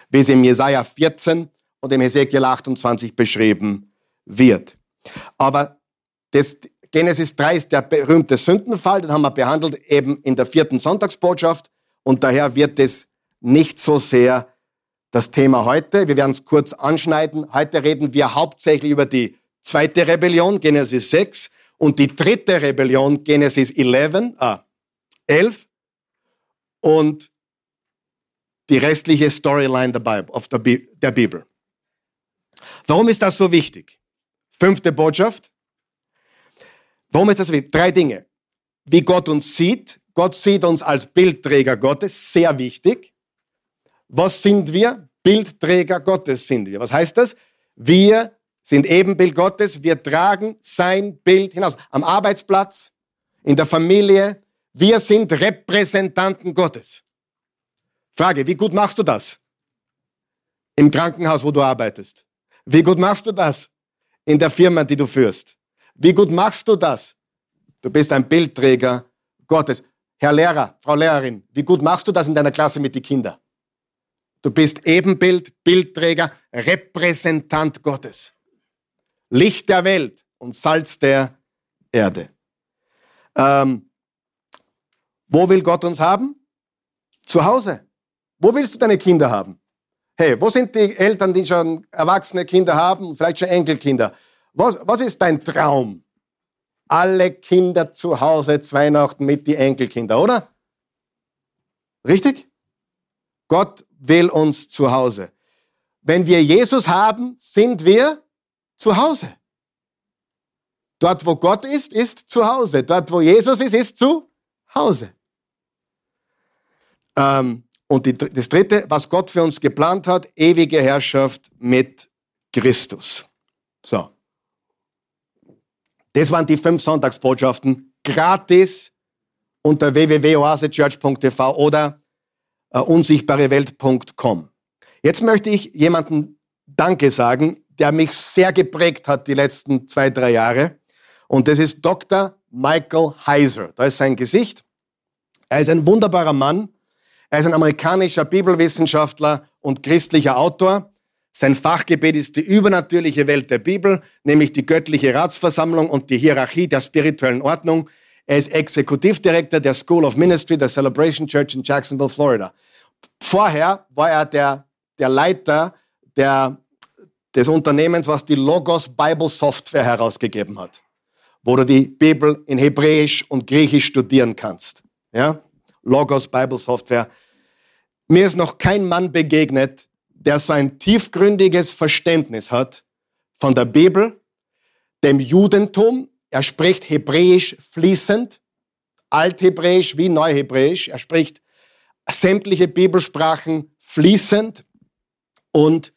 wie es im Jesaja 14 und im Hesekiel 28 beschrieben wird. Aber das Genesis 3 ist der berühmte Sündenfall, den haben wir behandelt eben in der vierten Sonntagsbotschaft und daher wird es nicht so sehr das Thema heute. Wir werden es kurz anschneiden. Heute reden wir hauptsächlich über die zweite Rebellion, Genesis 6, und die dritte Rebellion, Genesis 11, ah, 11. Und die restliche Storyline der, Bible, of the, der Bibel. Warum ist das so wichtig? Fünfte Botschaft. Warum ist das so wichtig? Drei Dinge. Wie Gott uns sieht. Gott sieht uns als Bildträger Gottes, sehr wichtig. Was sind wir? Bildträger Gottes sind wir. Was heißt das? Wir sind Ebenbild Gottes. Wir tragen sein Bild hinaus. Am Arbeitsplatz, in der Familie. Wir sind Repräsentanten Gottes. Frage, wie gut machst du das? Im Krankenhaus, wo du arbeitest. Wie gut machst du das? In der Firma, die du führst. Wie gut machst du das? Du bist ein Bildträger Gottes. Herr Lehrer, Frau Lehrerin, wie gut machst du das in deiner Klasse mit den Kindern? Du bist Ebenbild, Bildträger, Repräsentant Gottes. Licht der Welt und Salz der Erde. Ähm, wo will Gott uns haben? Zu Hause. Wo willst du deine Kinder haben? Hey, wo sind die Eltern, die schon erwachsene Kinder haben, vielleicht schon Enkelkinder? Was, was ist dein Traum? Alle Kinder zu Hause zu Weihnachten mit die Enkelkinder, oder? Richtig? Gott will uns zu Hause. Wenn wir Jesus haben, sind wir zu Hause. Dort, wo Gott ist, ist zu Hause. Dort, wo Jesus ist, ist zu Hause. Ähm, und die, das Dritte, was Gott für uns geplant hat, ewige Herrschaft mit Christus. So. Das waren die fünf Sonntagsbotschaften, gratis unter www.oasechurch.tv oder äh, unsichtbarewelt.com. Jetzt möchte ich jemanden Danke sagen, der mich sehr geprägt hat die letzten zwei, drei Jahre. Und das ist Dr. Michael Heiser. Da ist sein Gesicht. Er ist ein wunderbarer Mann. Er ist ein amerikanischer Bibelwissenschaftler und christlicher Autor. Sein Fachgebiet ist die übernatürliche Welt der Bibel, nämlich die göttliche Ratsversammlung und die Hierarchie der spirituellen Ordnung. Er ist Exekutivdirektor der School of Ministry der Celebration Church in Jacksonville, Florida. Vorher war er der, der Leiter der, des Unternehmens, was die Logos Bible Software herausgegeben hat, wo du die Bibel in Hebräisch und Griechisch studieren kannst. Ja? Logos Bible Software. Mir ist noch kein Mann begegnet, der so ein tiefgründiges Verständnis hat von der Bibel, dem Judentum. Er spricht Hebräisch fließend, Althebräisch wie Neuhebräisch. Er spricht sämtliche Bibelsprachen fließend und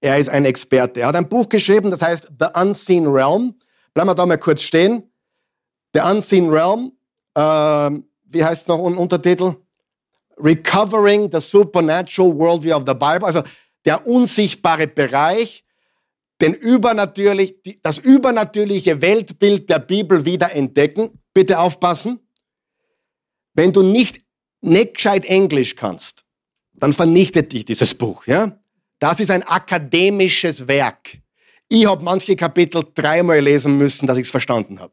er ist ein Experte. Er hat ein Buch geschrieben, das heißt The Unseen Realm. Bleiben wir da mal kurz stehen. The Unseen Realm, äh, wie heißt noch ein Untertitel? Recovering the Supernatural Worldview of the Bible, also der unsichtbare Bereich, den übernatürlich, das übernatürliche Weltbild der Bibel wieder entdecken. Bitte aufpassen. Wenn du nicht, nicht gescheit Englisch kannst, dann vernichtet dich dieses Buch, ja? Das ist ein akademisches Werk. Ich habe manche Kapitel dreimal lesen müssen, dass ich es verstanden habe.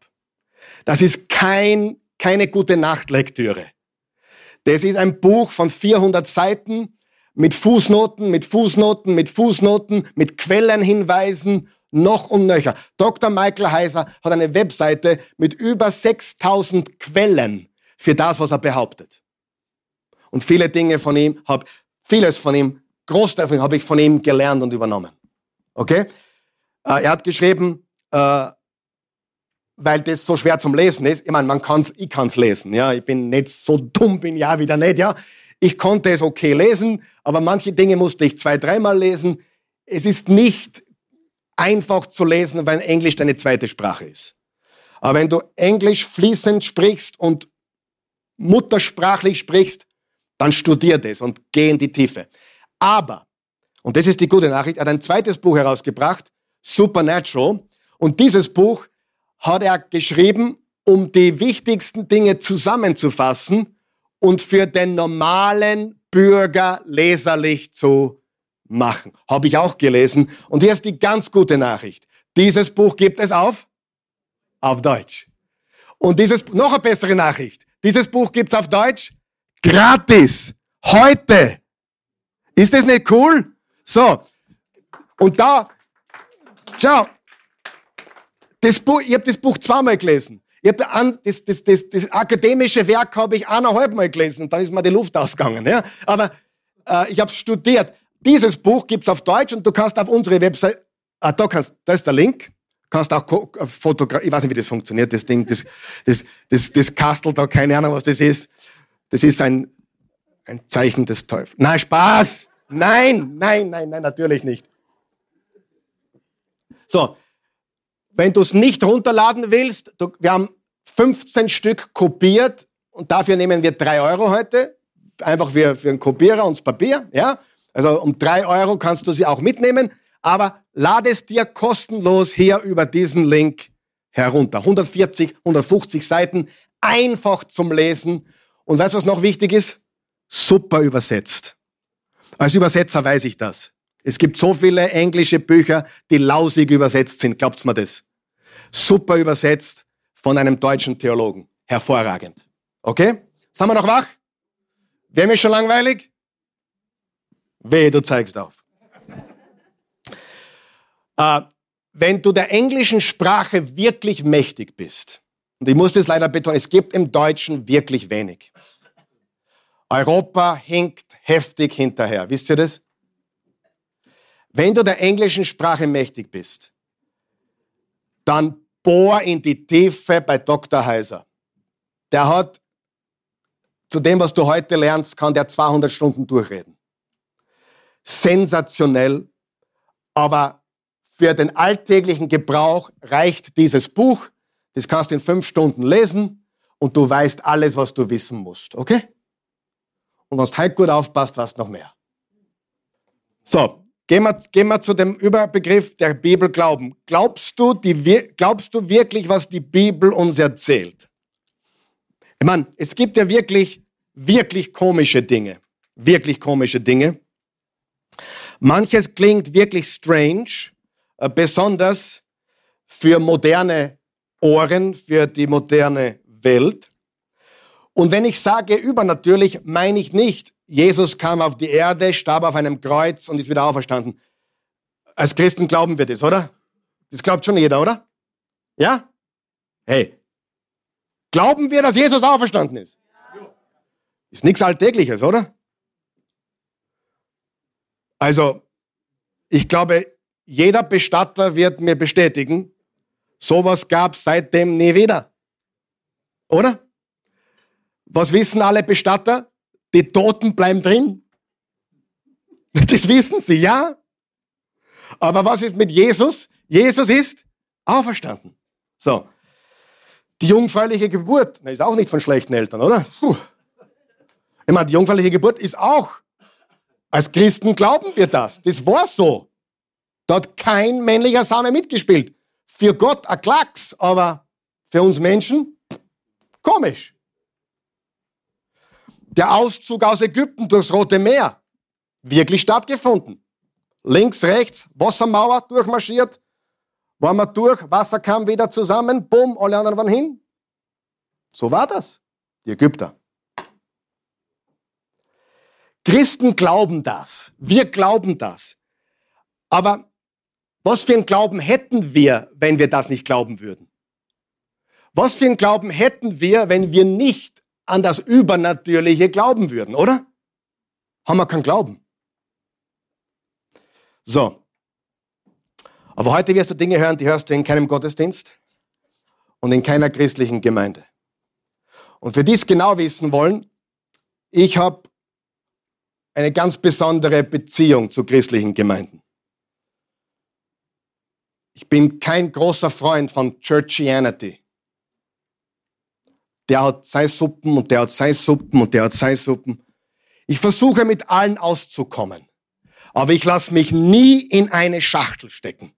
Das ist kein keine gute Nachtlektüre. Das ist ein Buch von 400 Seiten mit Fußnoten, mit Fußnoten, mit Fußnoten, mit Quellenhinweisen, noch und nöcher. Dr. Michael Heiser hat eine Webseite mit über 6000 Quellen für das, was er behauptet. Und viele Dinge von ihm, hab, vieles von ihm, Großteil von habe ich von ihm gelernt und übernommen. Okay? Äh, er hat geschrieben, äh, weil das so schwer zum Lesen ist. Ich meine, man kann's, ich kann's lesen. Ja, ich bin nicht so dumm, bin ja wieder nicht. Ja, ich konnte es okay lesen, aber manche Dinge musste ich zwei, dreimal lesen. Es ist nicht einfach zu lesen, weil Englisch deine zweite Sprache ist. Aber wenn du Englisch fließend sprichst und muttersprachlich sprichst, dann studier das und geh in die Tiefe. Aber, und das ist die gute Nachricht, er hat ein zweites Buch herausgebracht, Supernatural. Und dieses Buch hat er geschrieben, um die wichtigsten Dinge zusammenzufassen und für den normalen Bürger leserlich zu machen. Habe ich auch gelesen. Und hier ist die ganz gute Nachricht. Dieses Buch gibt es auf, auf Deutsch. Und dieses, noch eine bessere Nachricht. Dieses Buch gibt es auf Deutsch gratis. Heute. Ist das nicht cool? So. Und da, schau, das Buch, ich habe das Buch zweimal gelesen. Ich hab das, das, das, das akademische Werk habe ich eineinhalb Mal gelesen und dann ist mir die Luft ausgegangen. Ja? Aber äh, ich habe studiert. Dieses Buch gibt's auf Deutsch und du kannst auf unsere Website, ah, da kannst, da ist der Link, kannst auch äh, fotografieren, ich weiß nicht, wie das funktioniert, das Ding, das, das, das, das Kastel da, keine Ahnung, was das ist. Das ist ein, ein Zeichen des Teufels. Nein, Spaß! Nein, nein, nein, nein, natürlich nicht. So, wenn du es nicht runterladen willst, du, wir haben 15 Stück kopiert und dafür nehmen wir drei Euro heute. Einfach für, für einen Kopierer und Papier, ja. Also um drei Euro kannst du sie auch mitnehmen, aber lade es dir kostenlos hier über diesen Link herunter. 140, 150 Seiten, einfach zum Lesen. Und weißt du, was noch wichtig ist? Super übersetzt. Als Übersetzer weiß ich das. Es gibt so viele englische Bücher, die lausig übersetzt sind. Glaubt's mir das? Super übersetzt von einem deutschen Theologen. Hervorragend. Okay? Sind wir noch wach? Wäre mir schon langweilig? Wehe, du zeigst auf. Äh, wenn du der englischen Sprache wirklich mächtig bist, und ich muss das leider betonen, es gibt im Deutschen wirklich wenig. Europa hinkt heftig hinterher. Wisst ihr das? Wenn du der englischen Sprache mächtig bist, dann bohr in die Tiefe bei Dr. Heiser. Der hat, zu dem, was du heute lernst, kann der 200 Stunden durchreden. Sensationell, aber für den alltäglichen Gebrauch reicht dieses Buch. Das kannst du in fünf Stunden lesen und du weißt alles, was du wissen musst. Okay? Und wenn du halt gut aufpasst, weißt noch mehr. So, Gehen wir, gehen wir zu dem Überbegriff der Bibel Glauben. Glaubst du, die, glaubst du wirklich, was die Bibel uns erzählt? Ich meine, es gibt ja wirklich, wirklich komische Dinge. Wirklich komische Dinge. Manches klingt wirklich strange, äh, besonders für moderne Ohren, für die moderne Welt. Und wenn ich sage übernatürlich, meine ich nicht Jesus kam auf die Erde, starb auf einem Kreuz und ist wieder auferstanden. Als Christen glauben wir das, oder? Das glaubt schon jeder, oder? Ja? Hey, glauben wir, dass Jesus auferstanden ist? Ist nichts Alltägliches, oder? Also, ich glaube, jeder Bestatter wird mir bestätigen, sowas gab es seitdem nie wieder. Oder? Was wissen alle Bestatter? Die Toten bleiben drin. Das wissen sie, ja. Aber was ist mit Jesus? Jesus ist auferstanden. So. Die jungfräuliche Geburt, na, ist auch nicht von schlechten Eltern, oder? Puh. Ich meine, die jungfräuliche Geburt ist auch. Als Christen glauben wir das. Das war so. Da hat kein männlicher Same mitgespielt. Für Gott ein Klacks, aber für uns Menschen komisch. Der Auszug aus Ägypten durchs Rote Meer. Wirklich stattgefunden. Links, rechts, Wassermauer durchmarschiert. Waren wir durch, Wasser kam wieder zusammen, bumm, alle anderen waren hin. So war das. Die Ägypter. Christen glauben das. Wir glauben das. Aber was für einen Glauben hätten wir, wenn wir das nicht glauben würden? Was für einen Glauben hätten wir, wenn wir nicht an das Übernatürliche glauben würden, oder? Haben wir keinen Glauben. So. Aber heute wirst du Dinge hören, die hörst du in keinem Gottesdienst und in keiner christlichen Gemeinde. Und für die es genau wissen wollen, ich habe eine ganz besondere Beziehung zu christlichen Gemeinden. Ich bin kein großer Freund von Churchianity. Der hat seine Suppen und der hat seine Suppen und der hat seine Suppen. Ich versuche mit allen auszukommen. Aber ich lasse mich nie in eine Schachtel stecken.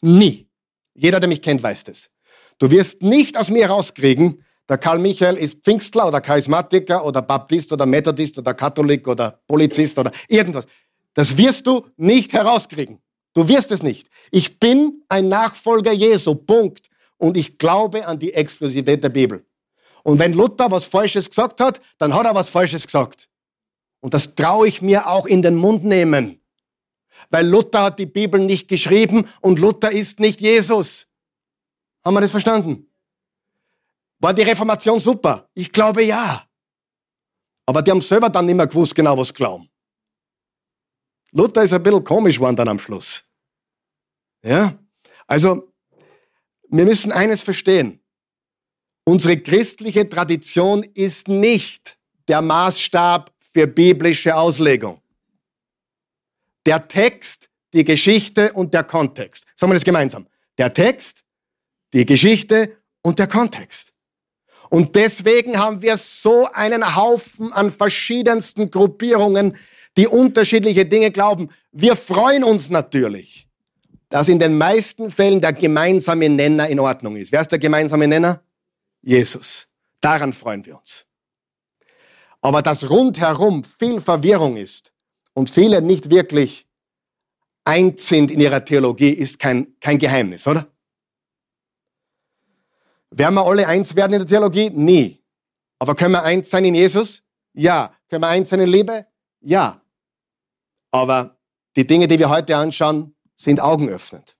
Nie. Jeder, der mich kennt, weiß das. Du wirst nicht aus mir rauskriegen, der Karl Michael ist Pfingstler oder Charismatiker oder Baptist oder Methodist oder Katholik oder Polizist oder irgendwas. Das wirst du nicht herauskriegen. Du wirst es nicht. Ich bin ein Nachfolger Jesu. Punkt. Und ich glaube an die Exklusivität der Bibel. Und wenn Luther was Falsches gesagt hat, dann hat er was Falsches gesagt. Und das traue ich mir auch in den Mund nehmen. Weil Luther hat die Bibel nicht geschrieben und Luther ist nicht Jesus. Haben wir das verstanden? War die Reformation super? Ich glaube ja. Aber die haben selber dann nicht mehr gewusst, genau was glauben. Luther ist ein bisschen komisch geworden dann am Schluss. Ja? Also, wir müssen eines verstehen. Unsere christliche Tradition ist nicht der Maßstab für biblische Auslegung. Der Text, die Geschichte und der Kontext. Sagen wir das gemeinsam. Der Text, die Geschichte und der Kontext. Und deswegen haben wir so einen Haufen an verschiedensten Gruppierungen, die unterschiedliche Dinge glauben. Wir freuen uns natürlich, dass in den meisten Fällen der gemeinsame Nenner in Ordnung ist. Wer ist der gemeinsame Nenner? Jesus. Daran freuen wir uns. Aber dass rundherum viel Verwirrung ist und viele nicht wirklich eins sind in ihrer Theologie, ist kein, kein Geheimnis, oder? Werden wir alle eins werden in der Theologie? Nie. Aber können wir eins sein in Jesus? Ja. Können wir eins sein in Liebe? Ja. Aber die Dinge, die wir heute anschauen, sind augenöffnend.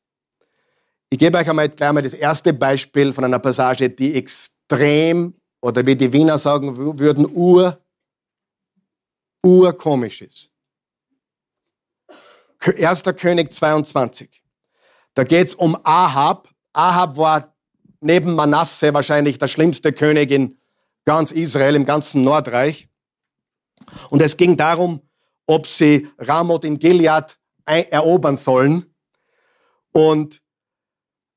Ich gebe euch einmal gleich mal das erste Beispiel von einer Passage, die extrem, oder wie die Wiener sagen würden, ur, urkomisch ist. 1. König 22. Da geht es um Ahab. Ahab war neben Manasse wahrscheinlich der schlimmste König in ganz Israel, im ganzen Nordreich. Und es ging darum, ob sie Ramoth in Gilead erobern sollen. Und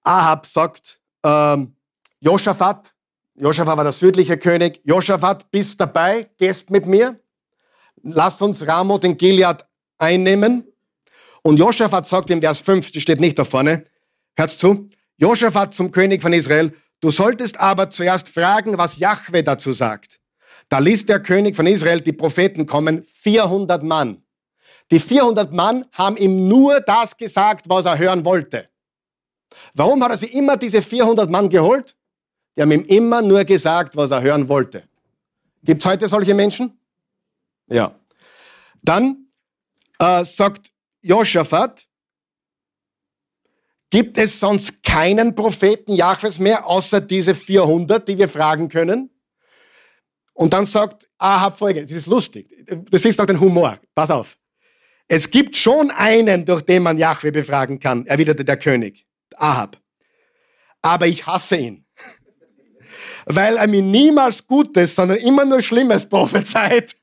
Ahab sagt, ähm, Josaphat, Josaphat war der südliche König, Josaphat, bist dabei, gehst mit mir, lass uns Ramoth in Gilead einnehmen. Und Josaphat sagt im Vers 5, die steht nicht da vorne, hört's zu, Josaphat zum König von Israel, du solltest aber zuerst fragen, was Jahwe dazu sagt. Da ließ der König von Israel die Propheten kommen, 400 Mann. Die 400 Mann haben ihm nur das gesagt, was er hören wollte. Warum hat er sie immer diese 400 Mann geholt? Die haben ihm immer nur gesagt, was er hören wollte. Gibt es heute solche Menschen? Ja. Dann äh, sagt Josaphat, Gibt es sonst keinen Propheten Jahwes mehr, außer diese 400, die wir fragen können? Und dann sagt Ahab folgendes, das ist lustig, das ist auch den Humor, pass auf. Es gibt schon einen, durch den man Jahwe befragen kann, erwiderte der König, Ahab. Aber ich hasse ihn, weil er mir niemals Gutes, sondern immer nur Schlimmes prophezeit.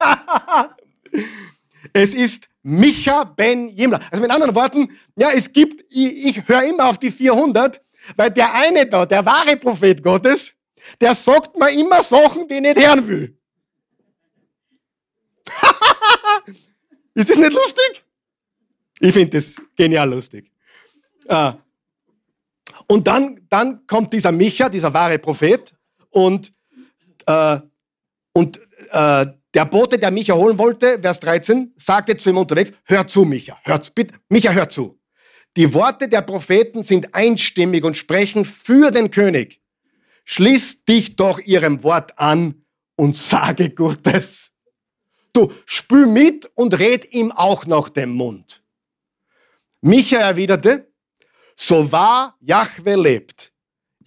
es ist Micha ben Jimla. Also mit anderen Worten, ja, es gibt, ich, ich höre immer auf die 400, weil der eine da, der wahre Prophet Gottes, der sagt mir immer Sachen, die ich nicht hören will. Ist das nicht lustig? Ich finde das genial lustig. Ah. Und dann, dann kommt dieser Micha, dieser wahre Prophet, und, äh, und äh, der Bote, der Micha holen wollte, Vers 13, sagte zu ihm unterwegs, hör zu, Micha, hör bitte, Micha, hör zu. Die Worte der Propheten sind einstimmig und sprechen für den König. Schließ dich doch ihrem Wort an und sage Gutes. Du spül mit und red ihm auch noch den Mund. Micha erwiderte, so wahr Jahwe lebt.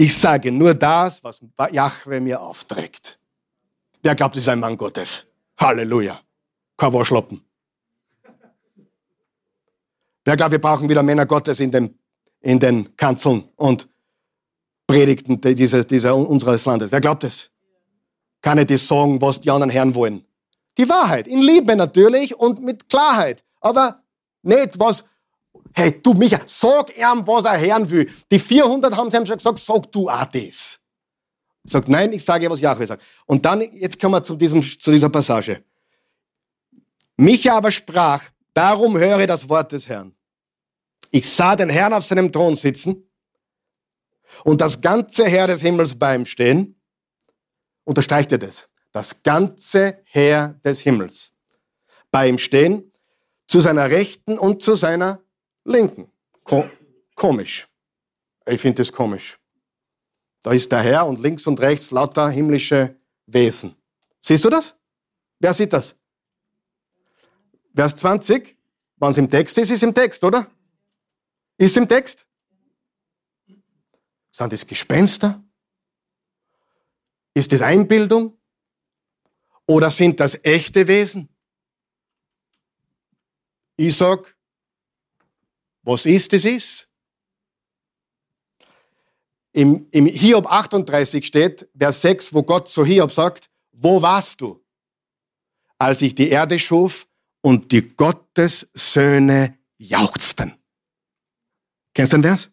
Ich sage nur das, was Jahwe mir aufträgt. Wer glaubt, ist ein Mann Gottes? Halleluja. Kein Waschlappen. Wer glaubt, wir brauchen wieder Männer Gottes in den, in den Kanzeln und Predigten dieses, dieser, unseres Landes? Wer glaubt es? Kann ich das sagen, was die anderen Herren wollen? Die Wahrheit. In Liebe natürlich und mit Klarheit. Aber nicht was, hey, du Micha, sag ihm, was er hören will. Die 400 haben ihm schon gesagt, sag du auch das. Sagt, nein, ich sage, was Jahwe sagt. Und dann, jetzt kommen wir zu, diesem, zu dieser Passage. Micha aber sprach, darum höre das Wort des Herrn. Ich sah den Herrn auf seinem Thron sitzen und das ganze Heer des Himmels bei ihm stehen. Unterstreicht ihr das? Das ganze Heer des Himmels bei ihm stehen, zu seiner Rechten und zu seiner Linken. Ko komisch. Ich finde das komisch. Da ist der Herr und links und rechts lauter himmlische Wesen. Siehst du das? Wer sieht das? Vers 20, wenn es im Text ist, ist im Text, oder? Ist im Text? Sind das Gespenster? Ist das Einbildung? Oder sind das echte Wesen? Ich sag, was ist, es ist. Im, Im Hiob 38 steht, Vers 6, wo Gott zu Hiob sagt, wo warst du, als ich die Erde schuf und die Gottessöhne jauchzten. Kennst du denn das?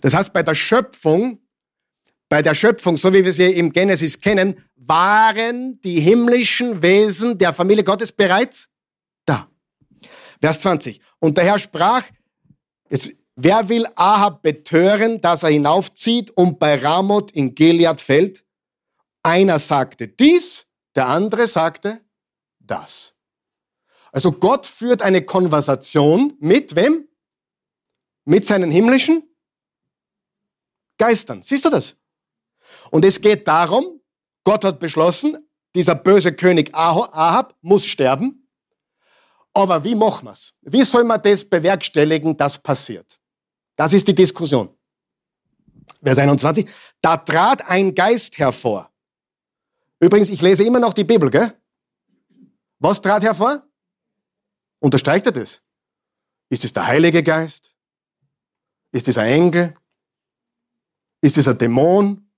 Das heißt, bei der Schöpfung, bei der Schöpfung, so wie wir sie im Genesis kennen, waren die himmlischen Wesen der Familie Gottes bereits da. Vers 20. Und der Herr sprach, jetzt, wer will Ahab betören, dass er hinaufzieht und bei Ramoth in Gilead fällt? Einer sagte dies, der andere sagte das. Also Gott führt eine Konversation mit wem? Mit seinen himmlischen Geistern. Siehst du das? Und es geht darum, Gott hat beschlossen, dieser böse König Ahab muss sterben. Aber wie machen wir es? Wie soll man das bewerkstelligen, dass passiert? Das ist die Diskussion. Vers 21. Da trat ein Geist hervor. Übrigens, ich lese immer noch die Bibel, gell? Was trat hervor? Unterstreicht er das? Ist es der Heilige Geist? Ist es ein Engel? Ist es ein Dämon?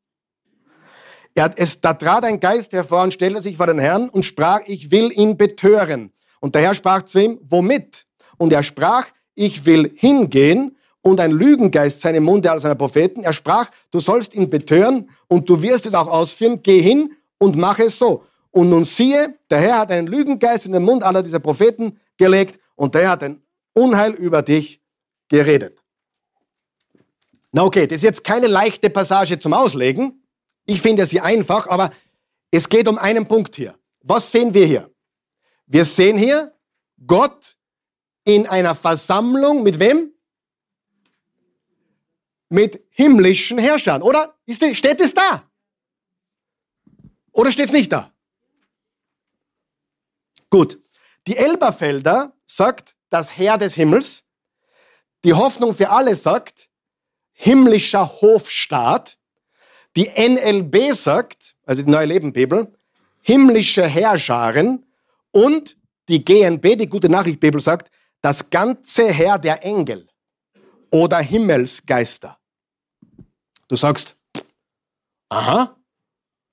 Er es, da trat ein Geist hervor und stellte sich vor den Herrn und sprach, ich will ihn betören. Und der Herr sprach zu ihm, womit? Und er sprach, ich will hingehen und ein Lügengeist seinem Munde als einer Propheten. Er sprach, du sollst ihn betören und du wirst es auch ausführen. Geh hin und mach es so. Und nun siehe, der Herr hat einen Lügengeist in den Mund aller dieser Propheten gelegt und der hat ein Unheil über dich geredet. Na okay, das ist jetzt keine leichte Passage zum Auslegen. Ich finde sie einfach, aber es geht um einen Punkt hier. Was sehen wir hier? Wir sehen hier Gott in einer Versammlung mit wem? Mit himmlischen Herrschern, oder? Steht es da? Oder steht es nicht da? Gut. Die Elberfelder sagt, das Herr des Himmels. Die Hoffnung für alle sagt, himmlischer Hofstaat. Die NLB sagt, also die Neue Leben Bibel, himmlische Herrscharen. Und die GNB, die Gute Nachricht Bibel sagt, das ganze Herr der Engel oder Himmelsgeister. Du sagst, aha,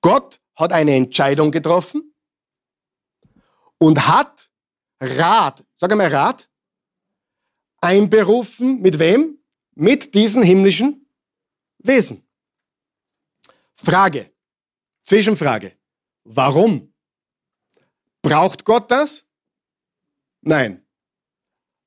Gott hat eine Entscheidung getroffen und hat Rat, sag einmal Rat, einberufen mit wem? Mit diesen himmlischen Wesen. Frage, Zwischenfrage, warum? Braucht Gott das? Nein.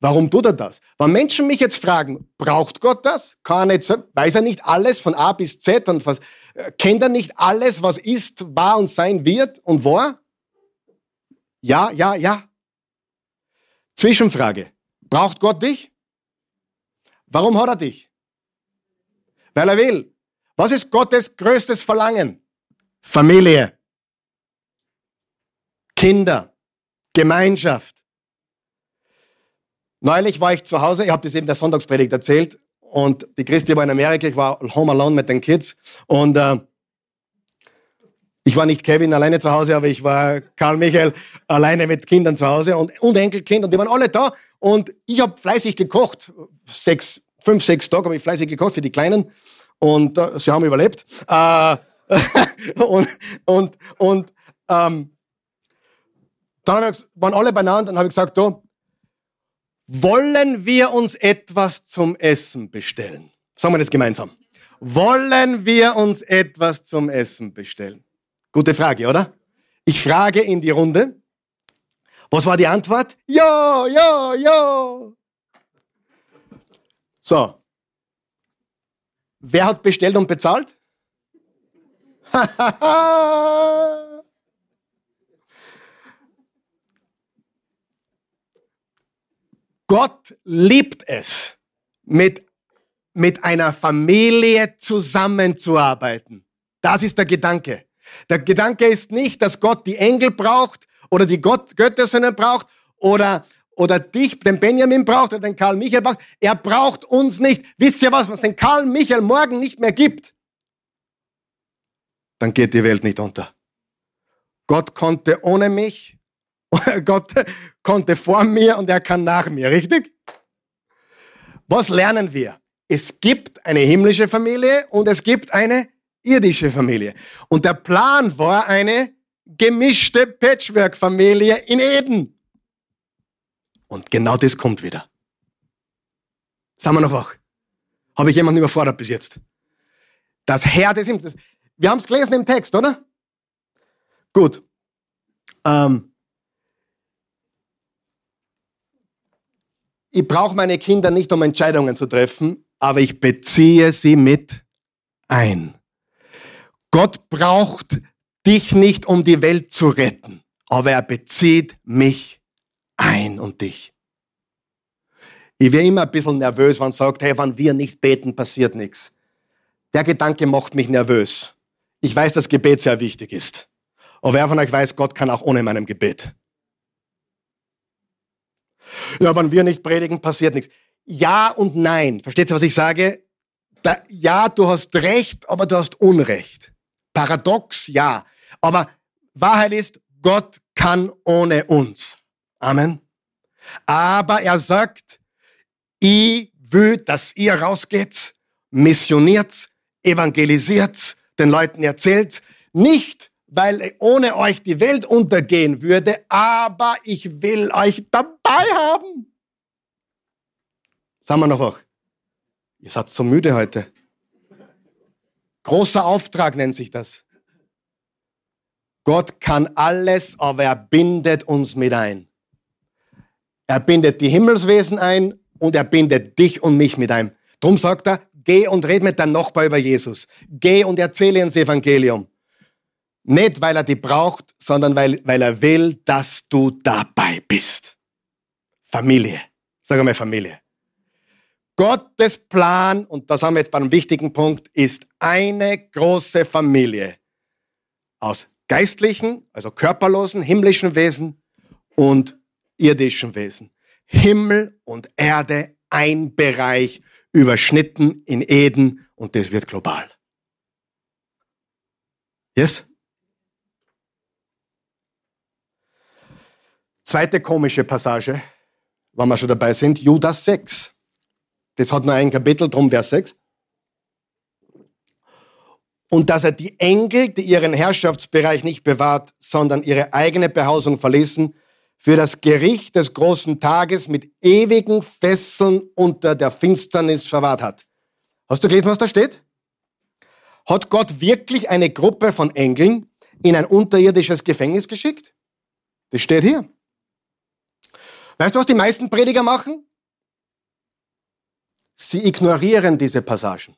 Warum tut er das? Wenn Menschen mich jetzt fragen, braucht Gott das? Kann er nicht, weiß er nicht alles von A bis Z und was, äh, kennt er nicht alles, was ist, war und sein wird und war? Ja, ja, ja. Zwischenfrage. Braucht Gott dich? Warum hat er dich? Weil er will. Was ist Gottes größtes Verlangen? Familie. Kinder. Gemeinschaft. Neulich war ich zu Hause, ich habe das eben der Sonntagspredigt erzählt, und die Christi war in Amerika, ich war home alone mit den Kids, und äh, ich war nicht Kevin alleine zu Hause, aber ich war Karl Michael alleine mit Kindern zu Hause und, und Enkelkind und die waren alle da und ich habe fleißig gekocht. Sechs, fünf, sechs Tage habe ich fleißig gekocht für die Kleinen und äh, sie haben überlebt. Äh, und und, und ähm, dann waren alle beieinander und habe gesagt, du, wollen wir uns etwas zum Essen bestellen? Sagen wir das gemeinsam. Wollen wir uns etwas zum Essen bestellen? Gute Frage, oder? Ich frage in die Runde. Was war die Antwort? Ja, ja, ja. So. Wer hat bestellt und bezahlt? Gott liebt es, mit, mit einer Familie zusammenzuarbeiten. Das ist der Gedanke. Der Gedanke ist nicht, dass Gott die Engel braucht oder die Gott Göttersöhne braucht oder, oder dich, den Benjamin braucht oder den Karl Michael braucht. Er braucht uns nicht. Wisst ihr was, was den Karl Michael morgen nicht mehr gibt? Dann geht die Welt nicht unter. Gott konnte ohne mich, Gott konnte vor mir und er kann nach mir, richtig? Was lernen wir? Es gibt eine himmlische Familie und es gibt eine irdische Familie. Und der Plan war eine gemischte Patchwork-Familie in Eden. Und genau das kommt wieder. Sind wir noch wach? Habe ich jemanden überfordert bis jetzt? Das Herr des Himmels. Wir haben es gelesen im Text, oder? Gut. Ähm, ich brauche meine Kinder nicht, um Entscheidungen zu treffen, aber ich beziehe sie mit ein. Gott braucht dich nicht, um die Welt zu retten, aber er bezieht mich ein und dich. Ich wäre immer ein bisschen nervös, wenn man sagt, hey, wenn wir nicht beten, passiert nichts. Der Gedanke macht mich nervös. Ich weiß, dass Gebet sehr wichtig ist. Aber wer von euch weiß, Gott kann auch ohne meinem Gebet. Ja, wenn wir nicht predigen, passiert nichts. Ja und nein. Versteht ihr, was ich sage? Da, ja, du hast Recht, aber du hast Unrecht. Paradox, ja. Aber Wahrheit ist, Gott kann ohne uns. Amen. Aber er sagt, ich will, dass ihr rausgeht, missioniert, evangelisiert, den Leuten erzählt, nicht weil ohne euch die Welt untergehen würde, aber ich will euch dabei haben. Sagen wir noch was? Ihr seid so müde heute. Großer Auftrag nennt sich das. Gott kann alles, aber er bindet uns mit ein. Er bindet die Himmelswesen ein und er bindet dich und mich mit ein. Drum sagt er, geh und red mit deinem Nachbar über Jesus. Geh und erzähle ins Evangelium. Nicht, weil er dich braucht, sondern weil, weil er will, dass du dabei bist. Familie. Sag einmal Familie. Gottes Plan, und das haben wir jetzt bei einem wichtigen Punkt, ist eine große Familie aus geistlichen, also körperlosen, himmlischen Wesen und irdischen Wesen. Himmel und Erde, ein Bereich, überschnitten in Eden und das wird global. Yes? Zweite komische Passage, wenn wir schon dabei sind, Judas 6. Das hat nur ein Kapitel, drum Vers 6. Und dass er die Engel, die ihren Herrschaftsbereich nicht bewahrt, sondern ihre eigene Behausung verließen, für das Gericht des großen Tages mit ewigen Fesseln unter der Finsternis verwahrt hat. Hast du gelesen, was da steht? Hat Gott wirklich eine Gruppe von Engeln in ein unterirdisches Gefängnis geschickt? Das steht hier. Weißt du, was die meisten Prediger machen? Sie ignorieren diese Passagen.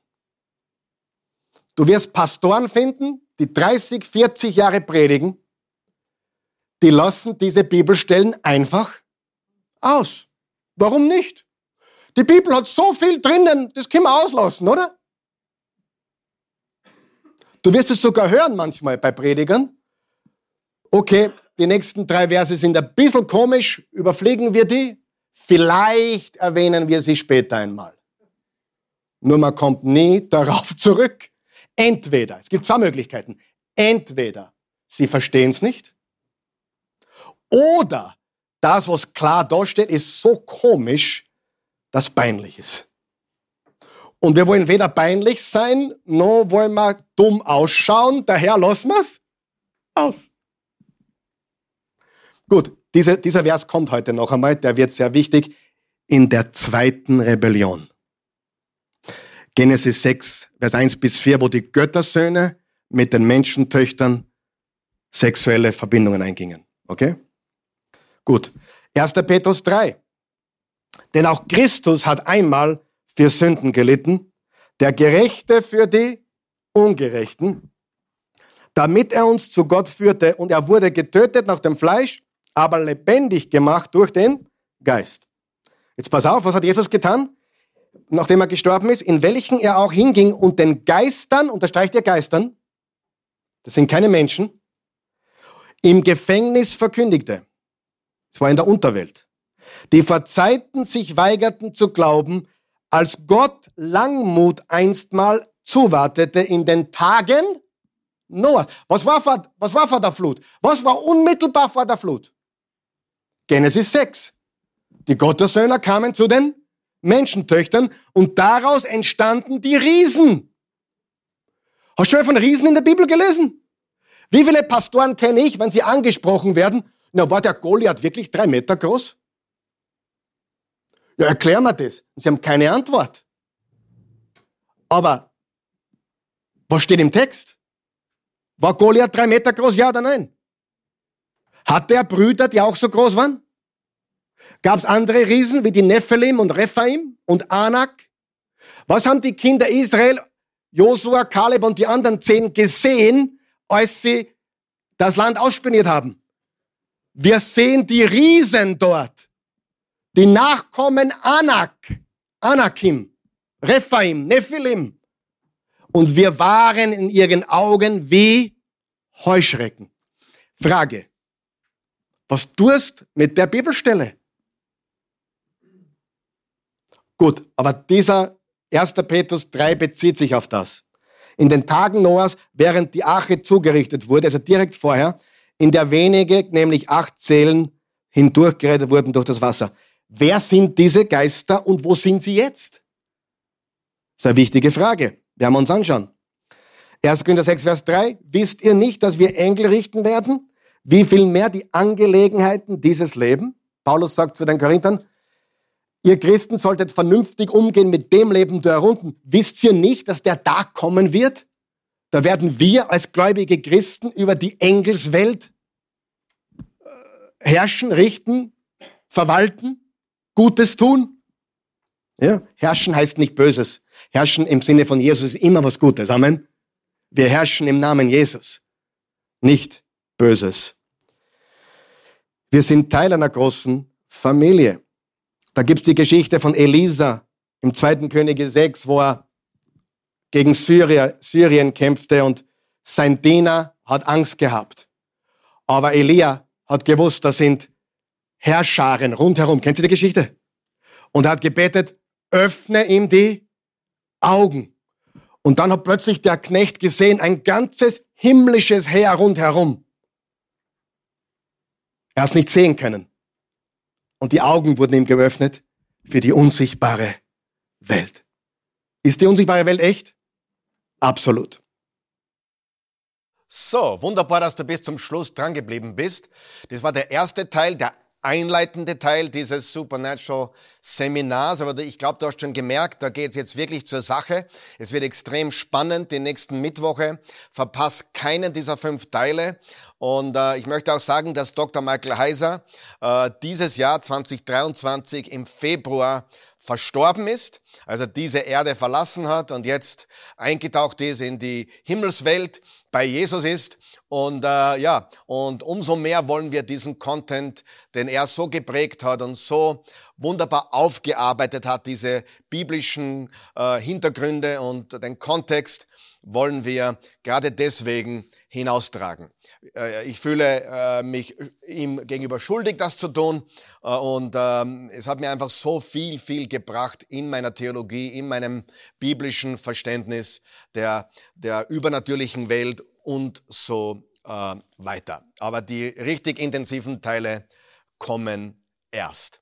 Du wirst Pastoren finden, die 30, 40 Jahre predigen, die lassen diese Bibelstellen einfach aus. Warum nicht? Die Bibel hat so viel drinnen, das können wir auslassen, oder? Du wirst es sogar hören manchmal bei Predigern. Okay, die nächsten drei Verse sind ein bisschen komisch, überfliegen wir die. Vielleicht erwähnen wir sie später einmal. Nur man kommt nie darauf zurück. Entweder, es gibt zwei Möglichkeiten. Entweder sie verstehen es nicht oder das, was klar dasteht, ist so komisch, dass peinlich ist. Und wir wollen weder peinlich sein, noch wollen wir dumm ausschauen, daher lassen wir es aus. Gut, diese, dieser Vers kommt heute noch einmal, der wird sehr wichtig, in der zweiten Rebellion. Genesis 6, Vers 1 bis 4, wo die Göttersöhne mit den Menschentöchtern sexuelle Verbindungen eingingen. Okay? Gut. 1. Petrus 3. Denn auch Christus hat einmal für Sünden gelitten, der Gerechte für die Ungerechten, damit er uns zu Gott führte und er wurde getötet nach dem Fleisch, aber lebendig gemacht durch den Geist. Jetzt pass auf, was hat Jesus getan? Nachdem er gestorben ist, in welchen er auch hinging und den Geistern, unterstreicht ihr Geistern, das sind keine Menschen, im Gefängnis verkündigte. Es war in der Unterwelt. Die vor Zeiten sich weigerten zu glauben, als Gott Langmut einstmal zuwartete in den Tagen Noah. Was war, vor, was war vor der Flut? Was war unmittelbar vor der Flut? Genesis 6. Die Gottessöhne kamen zu den Menschentöchtern und daraus entstanden die Riesen. Hast du schon mal von Riesen in der Bibel gelesen? Wie viele Pastoren kenne ich, wenn sie angesprochen werden? Na, war der Goliath wirklich drei Meter groß? Ja, erklär mir das. Sie haben keine Antwort. Aber was steht im Text? War Goliath drei Meter groß, ja oder nein? Hatte er Brüder, die auch so groß waren? Gab es andere Riesen wie die Nephilim und Rephaim und Anak? Was haben die Kinder Israel, Josua, Kaleb und die anderen zehn gesehen, als sie das Land ausspioniert haben? Wir sehen die Riesen dort. Die Nachkommen Anak, Anakim, Rephaim, Nephilim. Und wir waren in ihren Augen wie Heuschrecken. Frage. Was tust mit der Bibelstelle? Gut, aber dieser 1. Petrus 3 bezieht sich auf das. In den Tagen Noahs, während die Arche zugerichtet wurde, also direkt vorher, in der wenige, nämlich acht Seelen, hindurchgerettet wurden durch das Wasser. Wer sind diese Geister und wo sind sie jetzt? Das ist eine wichtige Frage. Wir haben uns anschauen. 1. Korinther 6, Vers 3. Wisst ihr nicht, dass wir Engel richten werden? Wie viel mehr die Angelegenheiten dieses Leben? Paulus sagt zu den Korinthern, Ihr Christen solltet vernünftig umgehen mit dem Leben der Runden. Wisst ihr nicht, dass der Tag kommen wird? Da werden wir als gläubige Christen über die Engelswelt äh, herrschen, richten, verwalten, Gutes tun. Ja, herrschen heißt nicht Böses. Herrschen im Sinne von Jesus ist immer was Gutes. Amen. Wir herrschen im Namen Jesus, nicht Böses. Wir sind Teil einer großen Familie. Da gibt's die Geschichte von Elisa im zweiten Könige 6, wo er gegen Syrier, Syrien kämpfte und sein Diener hat Angst gehabt. Aber Elia hat gewusst, da sind Herrscharen rundherum. Kennt ihr die Geschichte? Und er hat gebetet, öffne ihm die Augen. Und dann hat plötzlich der Knecht gesehen, ein ganzes himmlisches Heer rundherum. Er hat es nicht sehen können. Und die Augen wurden ihm geöffnet für die unsichtbare Welt. Ist die unsichtbare Welt echt? Absolut. So, wunderbar, dass du bis zum Schluss dran geblieben bist. Das war der erste Teil, der einleitende Teil dieses Supernatural Seminars. Aber ich glaube, du hast schon gemerkt, da geht es jetzt wirklich zur Sache. Es wird extrem spannend die nächsten Mittwoche. Verpasst keinen dieser fünf Teile. Und äh, ich möchte auch sagen, dass Dr. Michael Heiser äh, dieses Jahr 2023 im Februar verstorben ist, also diese Erde verlassen hat und jetzt eingetaucht ist in die Himmelswelt, bei Jesus ist Und äh, ja, und umso mehr wollen wir diesen Content, den er so geprägt hat und so wunderbar aufgearbeitet hat, diese biblischen äh, Hintergründe und den Kontext, wollen wir gerade deswegen hinaustragen. Äh, ich fühle äh, mich ihm gegenüber schuldig, das zu tun. Äh, und ähm, es hat mir einfach so viel, viel gebracht in meiner Theologie, in meinem biblischen Verständnis der, der übernatürlichen Welt und so weiter. Aber die richtig intensiven Teile kommen erst.